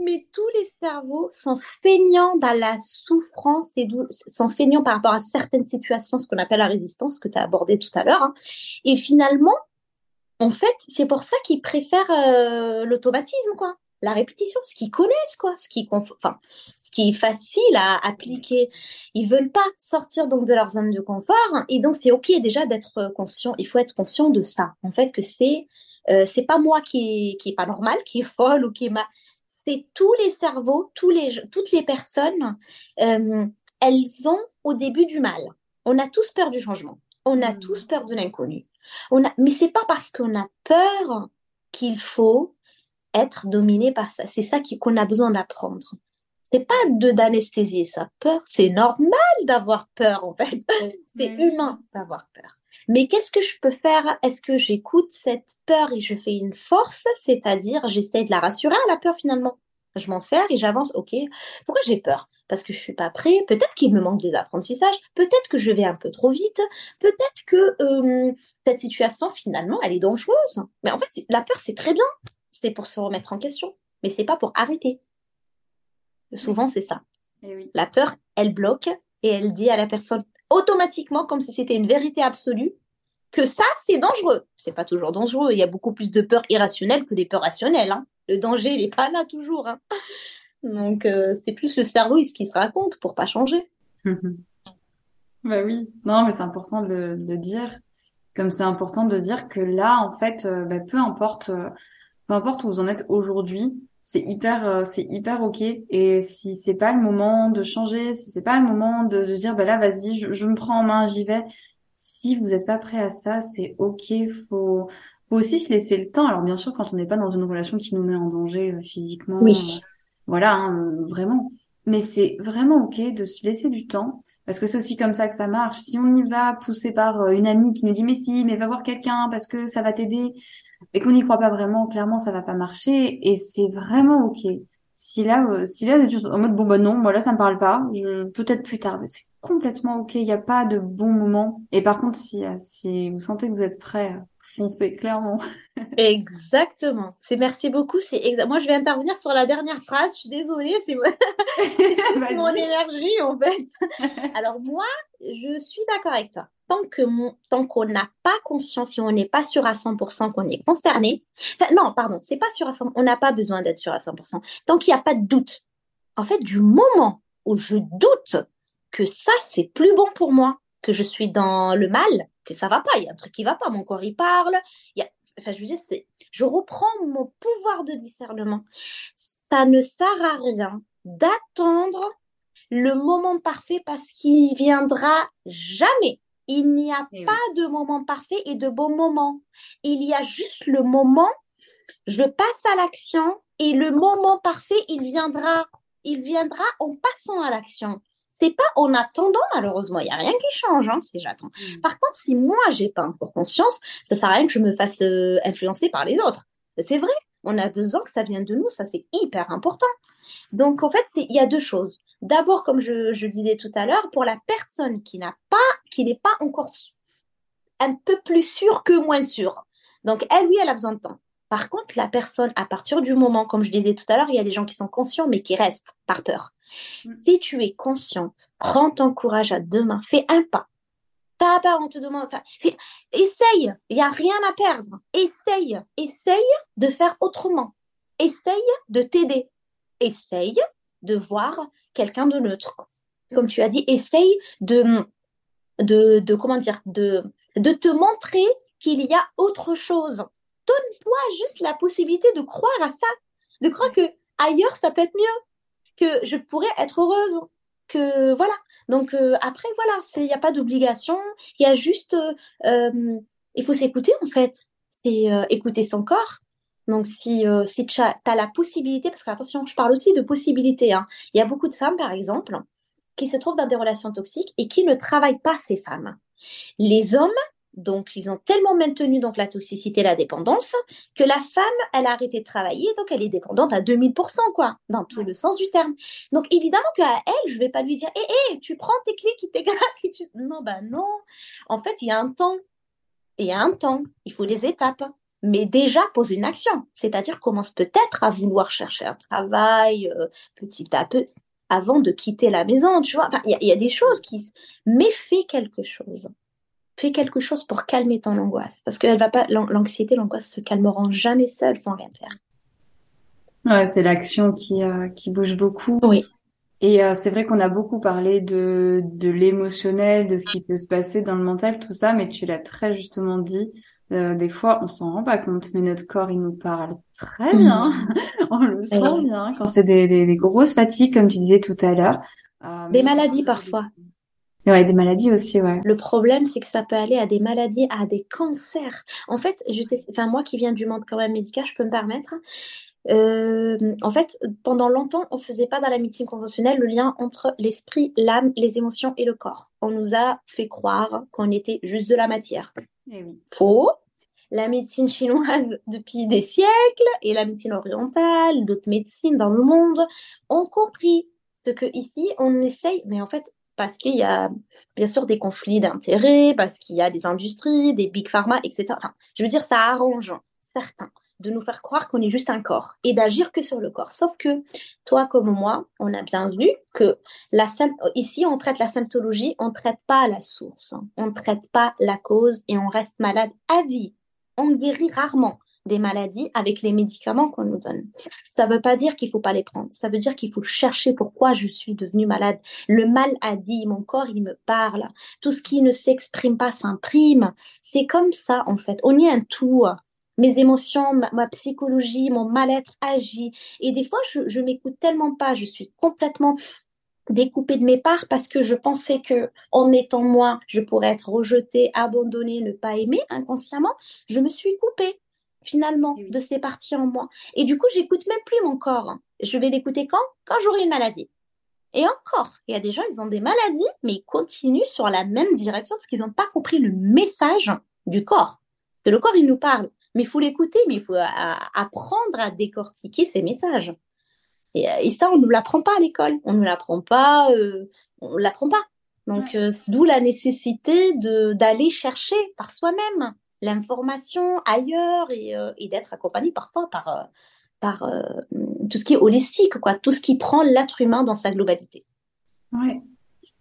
B: mais tous les cerveaux sont feignants dans la souffrance et sont feignants par rapport à certaines situations, ce qu'on appelle la résistance, que tu as abordé tout à l'heure. Hein. Et finalement, en fait, c'est pour ça qu'ils préfèrent euh, l'automatisme, quoi. La répétition, ce qu'ils connaissent, quoi, ce qui, enfin, ce qui est facile à appliquer. Ils veulent pas sortir donc de leur zone de confort, et donc c'est ok déjà d'être conscient. Il faut être conscient de ça, en fait, que c'est euh, c'est pas moi qui qui est pas normal, qui est folle ou qui est ma, c'est tous les cerveaux, tous les, toutes les personnes, euh, elles ont au début du mal. On a tous peur du changement. On a mmh. tous peur de l'inconnu. On a, mais c'est pas parce qu'on a peur qu'il faut être dominé par ça. C'est ça qu'on a besoin d'apprendre. C'est pas de d'anesthésier sa peur. C'est normal d'avoir peur, en fait. C'est humain d'avoir peur. Mais qu'est-ce que je peux faire? Est-ce que j'écoute cette peur et je fais une force? C'est-à-dire, j'essaie de la rassurer à la peur finalement. Je m'en sers et j'avance. Ok, pourquoi j'ai peur? Parce que je suis pas prêt. Peut-être qu'il me manque des apprentissages. Peut-être que je vais un peu trop vite. Peut-être que euh, cette situation finalement, elle est dangereuse. Mais en fait, la peur, c'est très bien. C'est pour se remettre en question, mais c'est pas pour arrêter. Souvent, c'est ça. Eh la peur, elle bloque et elle dit à la personne automatiquement, comme si c'était une vérité absolue, que ça, c'est dangereux. C'est pas toujours dangereux. Il y a beaucoup plus de peurs irrationnelles que des peurs rationnelles. Hein. Le danger, il n'est pas là toujours. Hein. Donc, euh, c'est plus le cerveau ce qui se raconte pour pas changer.
A: bah oui. Non, mais c'est important de le dire. Comme c'est important de dire que là, en fait, euh, bah, peu importe, euh, peu importe où vous en êtes aujourd'hui, c'est hyper euh, c'est hyper ok. Et si c'est pas le moment de changer si c'est pas le moment de, de dire bah là vas-y je, je, me prends en main j'y vais. Si vous n'êtes pas prêt à ça c'est ok. Faut faut aussi se laisser le temps. Alors bien sûr quand on n'est pas dans une relation qui nous met en danger euh, physiquement
B: oui.
A: Euh, voilà hein, vraiment. Mais c'est vraiment ok de se laisser du temps parce que c'est aussi comme ça que ça marche. Si on y va poussé par une amie qui nous dit mais si mais va voir quelqu'un parce que ça va t'aider et qu'on n'y croit pas vraiment, clairement, ça va pas marcher. Et c'est vraiment ok. Si là, euh, si là, en mode bon bah non, moi là ça me parle pas. Je peut-être plus tard, mais c'est complètement ok. Il n'y a pas de bon moment. Et par contre, si euh, si vous sentez que vous êtes prêt, foncez clairement.
B: Exactement. C'est merci beaucoup. C'est exa... moi je vais intervenir sur la dernière phrase. Je suis désolée, c'est mon énergie en fait. Alors moi, je suis d'accord avec toi tant que tant qu'on n'a pas conscience, si on n'est pas sûr à 100% qu'on est concerné, non, pardon, c'est pas sûr à 100%, on n'a pas besoin d'être sûr à 100%. Tant qu'il n'y a pas de doute. En fait, du moment où je doute que ça, c'est plus bon pour moi, que je suis dans le mal, que ça va pas, il y a un truc qui va pas, mon corps il parle, il y a, enfin, je veux dire, c'est, je reprends mon pouvoir de discernement. Ça ne sert à rien d'attendre le moment parfait parce qu'il viendra jamais. Il n'y a eh pas de moment parfait et de bon moment. Il y a juste le moment, je passe à l'action et le moment parfait, il viendra, il viendra en passant à l'action. C'est pas en attendant, malheureusement. Il n'y a rien qui change, hein, si j'attends. Hmm. Par contre, si moi, j'ai pas encore conscience, ça sert à rien que je me fasse euh, influencer par les autres. C'est vrai. On a besoin que ça vienne de nous. Ça, c'est hyper important. Donc, en fait, il y a deux choses. D'abord, comme je, disais tout à l'heure, pour la personne qui n'a pas, qui n'est pas encore un peu plus sûre que moins sûre. Donc, elle, oui, elle a besoin de temps. Par contre, la personne, à partir du moment, comme je disais tout à l'heure, il y a des gens qui sont conscients, mais qui restent par peur. Mm. Si tu es consciente, prends ton courage à deux mains, fais un pas. T'as peur, on te demande. essaye, il n'y a rien à perdre. Essaye, essaye de faire autrement. Essaye de t'aider essaye de voir quelqu'un de neutre. Comme tu as dit, essaye de, de, comment dire, de, de te montrer qu'il y a autre chose. Donne-toi juste la possibilité de croire à ça, de croire que ailleurs ça peut être mieux, que je pourrais être heureuse, que voilà. Donc euh, après voilà, il n'y a pas d'obligation, il y a juste, euh, euh, il faut s'écouter en fait, c'est écouter son corps, donc, si, si tu as, la possibilité, parce que attention, je parle aussi de possibilité. Hein. Il y a beaucoup de femmes, par exemple, qui se trouvent dans des relations toxiques et qui ne travaillent pas ces femmes. Les hommes, donc, ils ont tellement maintenu donc la toxicité, la dépendance, que la femme, elle a arrêté de travailler, donc elle est dépendante à 2000%, quoi, dans tout le sens du terme. Donc, évidemment qu'à elle, je vais pas lui dire, hé, hé, tu prends tes clés qui t'égalent, tu... Non, bah non. En fait, il y a un temps. Il y a un temps. Il faut des étapes mais déjà pose une action. C'est-à-dire commence peut-être à vouloir chercher un travail euh, petit à peu avant de quitter la maison, tu vois. Il y, a des choses qui... Mais fais quelque chose. Fais quelque chose pour calmer ton angoisse. Parce que elle va pas, l'anxiété, l'angoisse se calmeront jamais seule sans rien faire.
A: Ouais, c'est l'action qui, euh, qui bouge beaucoup.
B: Oui.
A: Et euh, c'est vrai qu'on a beaucoup parlé de, de l'émotionnel, de ce qui peut se passer dans le mental, tout ça, mais tu l'as très justement dit. Euh, des fois, on s'en rend pas compte, mais notre corps, il nous parle très bien. Mm. on le sent bien quand c'est des, des, grosses fatigues, comme tu disais tout à l'heure.
B: Des maladies parfois.
A: Ouais, des maladies aussi, ouais.
B: Le problème, c'est que ça peut aller à des maladies, à des cancers. En fait, je enfin, moi qui viens du monde quand même médical, je peux me permettre. Euh, en fait, pendant longtemps, on faisait pas dans la médecine conventionnelle le lien entre l'esprit, l'âme, les émotions et le corps. On nous a fait croire qu'on était juste de la matière.
A: Eh oui.
B: Faux. La médecine chinoise depuis des siècles et la médecine orientale, d'autres médecines dans le monde ont compris ce que ici on essaye, mais en fait parce qu'il y a bien sûr des conflits d'intérêts, parce qu'il y a des industries, des big pharma, etc. Enfin, je veux dire, ça arrange certains de nous faire croire qu'on est juste un corps et d'agir que sur le corps. Sauf que toi comme moi, on a bien vu que ici on traite la symptologie, on ne traite pas la source, on ne traite pas la cause et on reste malade à vie. On guérit rarement des maladies avec les médicaments qu'on nous donne. Ça ne veut pas dire qu'il faut pas les prendre. Ça veut dire qu'il faut chercher pourquoi je suis devenue malade. Le mal a dit, mon corps, il me parle. Tout ce qui ne s'exprime pas s'imprime. C'est comme ça, en fait. On y est un tout. Mes émotions, ma, psychologie, mon mal-être agit. Et des fois, je, je m'écoute tellement pas. Je suis complètement découpée de mes parts parce que je pensais que en étant moi, je pourrais être rejetée, abandonnée, ne pas aimer inconsciemment. Je me suis coupée finalement de ces parties en moi. Et du coup, j'écoute même plus mon corps. Je vais l'écouter quand? Quand j'aurai une maladie. Et encore, il y a des gens, ils ont des maladies, mais ils continuent sur la même direction parce qu'ils n'ont pas compris le message du corps. Parce que le corps, il nous parle, mais il faut l'écouter, mais il faut euh, apprendre à décortiquer ces messages. Et, euh, ça, on ne nous l'apprend pas à l'école. On ne l'apprend pas, euh, on l'apprend pas. Donc, d'où la nécessité d'aller chercher par soi-même l'information ailleurs et, euh, d'être accompagné parfois par, euh, par euh, tout ce qui est holistique, quoi, tout ce qui prend l'être humain dans sa globalité.
A: Ouais.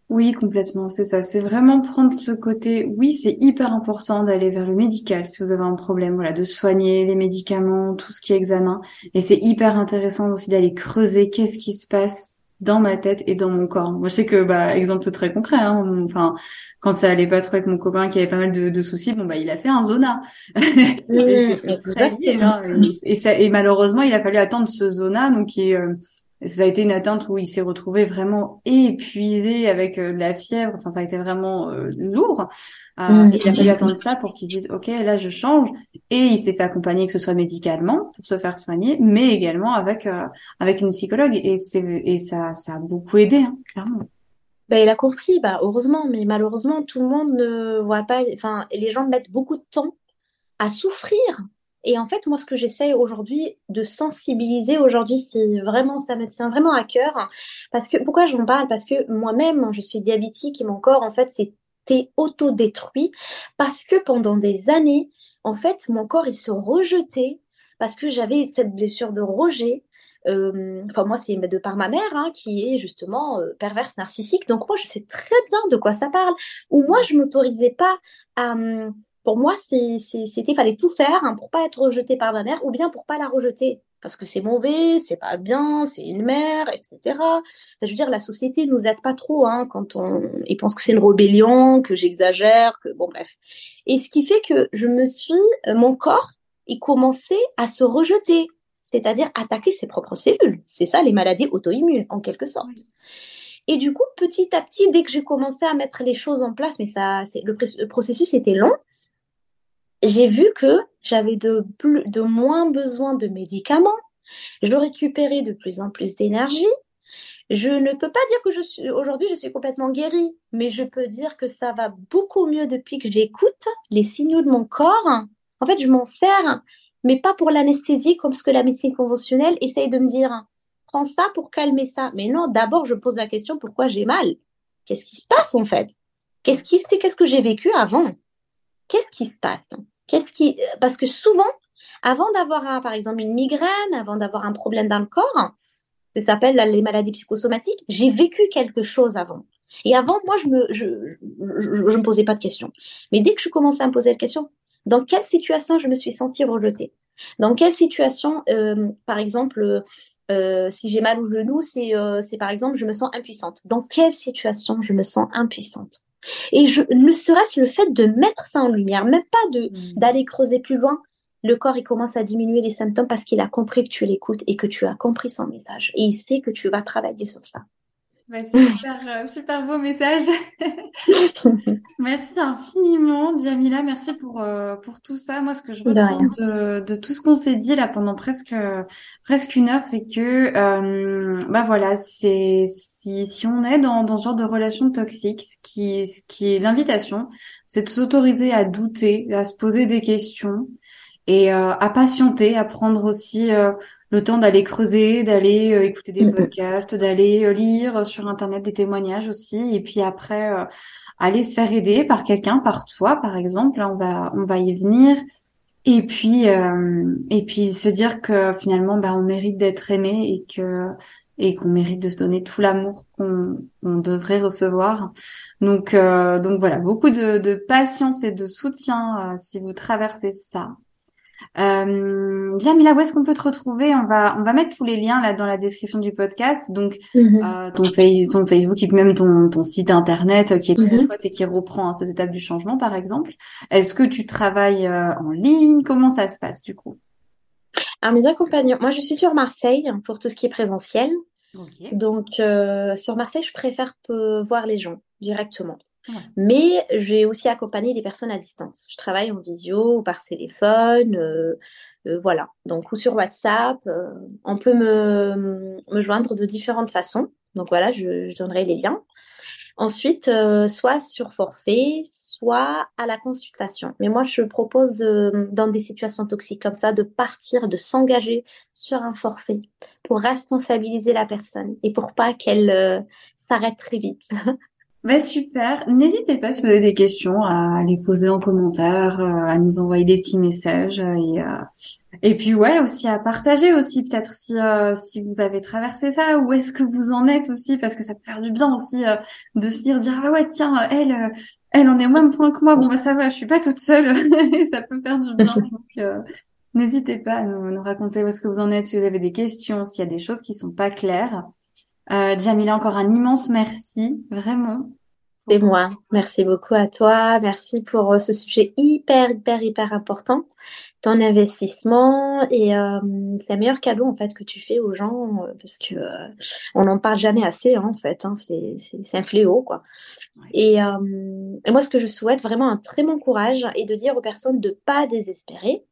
A: Oui, complètement, c'est ça. C'est vraiment prendre ce côté. Oui, c'est hyper important d'aller vers le médical si vous avez un problème, voilà, de soigner les médicaments, tout ce qui est examen. Et c'est hyper intéressant aussi d'aller creuser qu'est-ce qui se passe dans ma tête et dans mon corps. Moi, je sais que, bah, exemple très concret, hein, enfin, quand ça allait pas trop avec mon copain qui avait pas mal de, de soucis, bon, bah, il a fait un zona. et, hein, et, ça, et malheureusement, il a fallu attendre ce zona, donc qui est, euh, ça a été une atteinte où il s'est retrouvé vraiment épuisé avec euh, de la fièvre. Enfin, ça a été vraiment euh, lourd. Euh, mm. il a fallu attendre ça pour qu'il dise OK, là je change. Et il s'est fait accompagner que ce soit médicalement pour se faire soigner, mais également avec avec une psychologue. Et c'est et ça ça a beaucoup aidé, hein, clairement.
B: Ben, il a compris, bah heureusement, mais malheureusement tout le monde ne voit pas. Enfin, les gens mettent beaucoup de temps à souffrir et en fait, moi, ce que j'essaie aujourd'hui de sensibiliser aujourd'hui, c'est vraiment, ça me tient vraiment à cœur. Parce que, pourquoi j'en parle? Parce que moi-même, je suis diabétique et mon corps, en fait, s'était auto-détruit parce que pendant des années, en fait, mon corps, il se rejetait parce que j'avais cette blessure de rejet. Euh, enfin, moi, c'est de par ma mère, hein, qui est justement euh, perverse narcissique. Donc, moi, je sais très bien de quoi ça parle. Ou moi, je m'autorisais pas à... Pour moi, c'était fallait tout faire hein, pour pas être rejeté par ma mère ou bien pour pas la rejeter parce que c'est mauvais, c'est pas bien, c'est une mère, etc. je veux dire, la société nous aide pas trop hein, quand on ils pensent que c'est une rébellion, que j'exagère, que bon bref. Et ce qui fait que je me suis, euh, mon corps, il commençait à se rejeter, c'est-à-dire attaquer ses propres cellules. C'est ça les maladies auto-immunes en quelque sorte. Et du coup, petit à petit, dès que j'ai commencé à mettre les choses en place, mais ça, le, le processus était long, j'ai vu que j'avais de, plus, de moins besoin de médicaments. Je récupérais de plus en plus d'énergie. Je ne peux pas dire que je suis aujourd'hui je suis complètement guérie, mais je peux dire que ça va beaucoup mieux depuis que j'écoute les signaux de mon corps. En fait, je m'en sers, mais pas pour l'anesthésie comme ce que la médecine conventionnelle essaye de me dire. Prends ça pour calmer ça. Mais non, d'abord je pose la question pourquoi j'ai mal? Qu'est-ce qui se passe en fait? Qu'est-ce qui qu'est-ce que j'ai vécu avant? Qu'est-ce qui se passe? Parce que souvent, avant d'avoir, par exemple, une migraine, avant d'avoir un problème dans le corps, ça s'appelle les maladies psychosomatiques, j'ai vécu quelque chose avant. Et avant, moi, je me, me posais pas de questions. Mais dès que je commençais à me poser la question, dans quelle situation je me suis sentie rejetée? Dans quelle situation, euh, par exemple, euh, si j'ai mal au genou, c'est par exemple, je me sens impuissante. Dans quelle situation je me sens impuissante? Et je, ne serait-ce le fait de mettre ça en lumière, même pas de mmh. d'aller creuser plus loin, le corps il commence à diminuer les symptômes parce qu'il a compris que tu l'écoutes et que tu as compris son message et il sait que tu vas travailler sur ça.
A: Super, euh, super beau message. merci infiniment, Jamila. Merci pour euh, pour tout ça. Moi, ce que je retiens de, de, tout ce qu'on s'est dit là pendant presque presque une heure, c'est que euh, bah voilà, c'est si si on est dans dans ce genre de relation toxique, ce qui ce qui est l'invitation, c'est de s'autoriser à douter, à se poser des questions et euh, à patienter, à prendre aussi euh, le temps d'aller creuser, d'aller euh, écouter des podcasts, d'aller lire sur internet des témoignages aussi, et puis après aller se faire aider par quelqu'un, par toi par exemple. Là, on va on va y venir. Et puis et puis se dire que finalement, ben, on mérite d'être aimé et que et qu'on mérite de se donner tout l'amour qu'on devrait recevoir. Donc donc voilà, beaucoup de, de patience et de soutien si vous traversez ça. Euh, Jamila, où est-ce qu'on peut te retrouver? On va on va mettre tous les liens là dans la description du podcast. Donc mhm. euh, ton, ton Facebook et même ton, ton site internet euh, qui est très mhm. chouette et qui reprend hein, ces étapes du changement par exemple. Est-ce que tu travailles euh, en ligne? Comment ça se passe du coup?
B: Alors mes accompagnants, moi je suis sur Marseille pour tout ce qui est présentiel. Donc euh, sur Marseille, je préfère voir les gens directement. Mais j'ai aussi accompagné des personnes à distance. Je travaille en visio ou par téléphone, euh, euh, voilà. Donc ou sur WhatsApp, euh, on peut me, joindre de différentes façons. Donc voilà, je, je donnerai les liens. Ensuite, soit sur forfait, soit à la consultation. Mais moi, je propose dans des situations toxiques comme ça de partir, de s'engager sur un forfait pour responsabiliser la personne et pour pas qu'elle s'arrête très vite.
A: Bah super. N'hésitez pas si vous avez des questions à les poser en commentaire, euh, à nous envoyer des petits messages euh, et euh, et puis ouais aussi à partager aussi peut-être si si vous avez traversé ça où est-ce que vous en êtes aussi parce que ça peut faire du bien aussi de se dire dire ah ouais tiens elle elle en est au même point que moi bon bah ça va je suis pas toute seule et ça peut faire du bien donc n'hésitez pas à nous, nous raconter où est-ce que vous en êtes si vous avez des questions s'il y a des choses qui sont pas claires. Euh, Jamila, encore un immense merci, vraiment.
B: C'est moi. Merci beaucoup à toi. Merci pour euh, ce sujet hyper, hyper, hyper important. Ton investissement et euh, c'est le meilleur cadeau en fait que tu fais aux gens euh, parce que on n'en parle jamais assez hein, en fait. Hein, c'est, c'est, un fléau quoi. Et, et, moi, ce que je souhaite vraiment un très bon courage et de dire aux personnes de pas désespérer,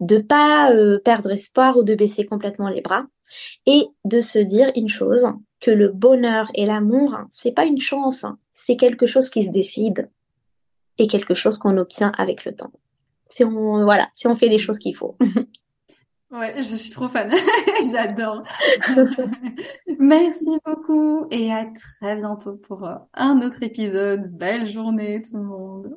B: de pas perdre espoir ou de baisser complètement les bras et de se dire une chose que le bonheur et l'amour c'est pas une chance c'est quelque chose qui se décide et quelque chose qu'on obtient avec le temps si on voilà si on fait les choses qu'il faut
A: Ouais, je suis trop fan. J'adore. Merci beaucoup et à très bientôt pour un autre épisode. Belle journée tout le monde.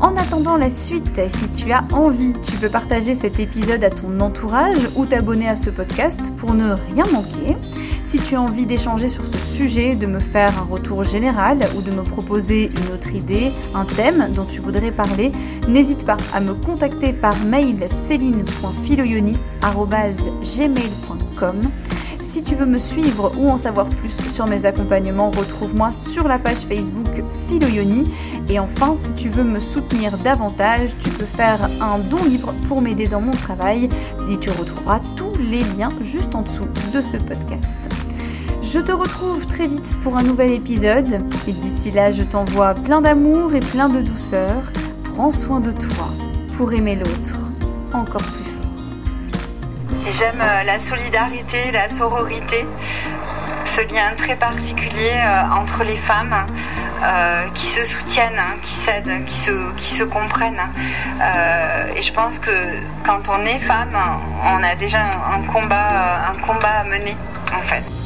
A: En attendant la suite, si tu as envie, tu peux partager cet épisode à ton entourage ou t'abonner à ce podcast pour ne rien manquer. Si tu as envie d'échanger sur ce sujet, de me faire un retour général ou de me proposer une autre idée, un thème dont tu voudrais parler, n'hésite pas à me contacter par mail céline.filoyoni.gmail.com si tu veux me suivre ou en savoir plus sur mes accompagnements, retrouve-moi sur la page Facebook Philoyoni. Et enfin, si tu veux me davantage, tu peux faire un don libre pour m'aider dans mon travail et tu retrouveras tous les liens juste en dessous de ce podcast. Je te retrouve très vite pour un nouvel épisode et d'ici là, je t'envoie plein d'amour et plein de douceur. Prends soin de toi pour aimer l'autre encore plus.
C: J'aime euh, la solidarité, la sororité, ce lien très particulier euh, entre les femmes euh, qui se soutiennent, hein, qui s'aident, qui se, qui se comprennent. et je pense que quand on est femme, on a déjà un combat, un combat à mener en fait.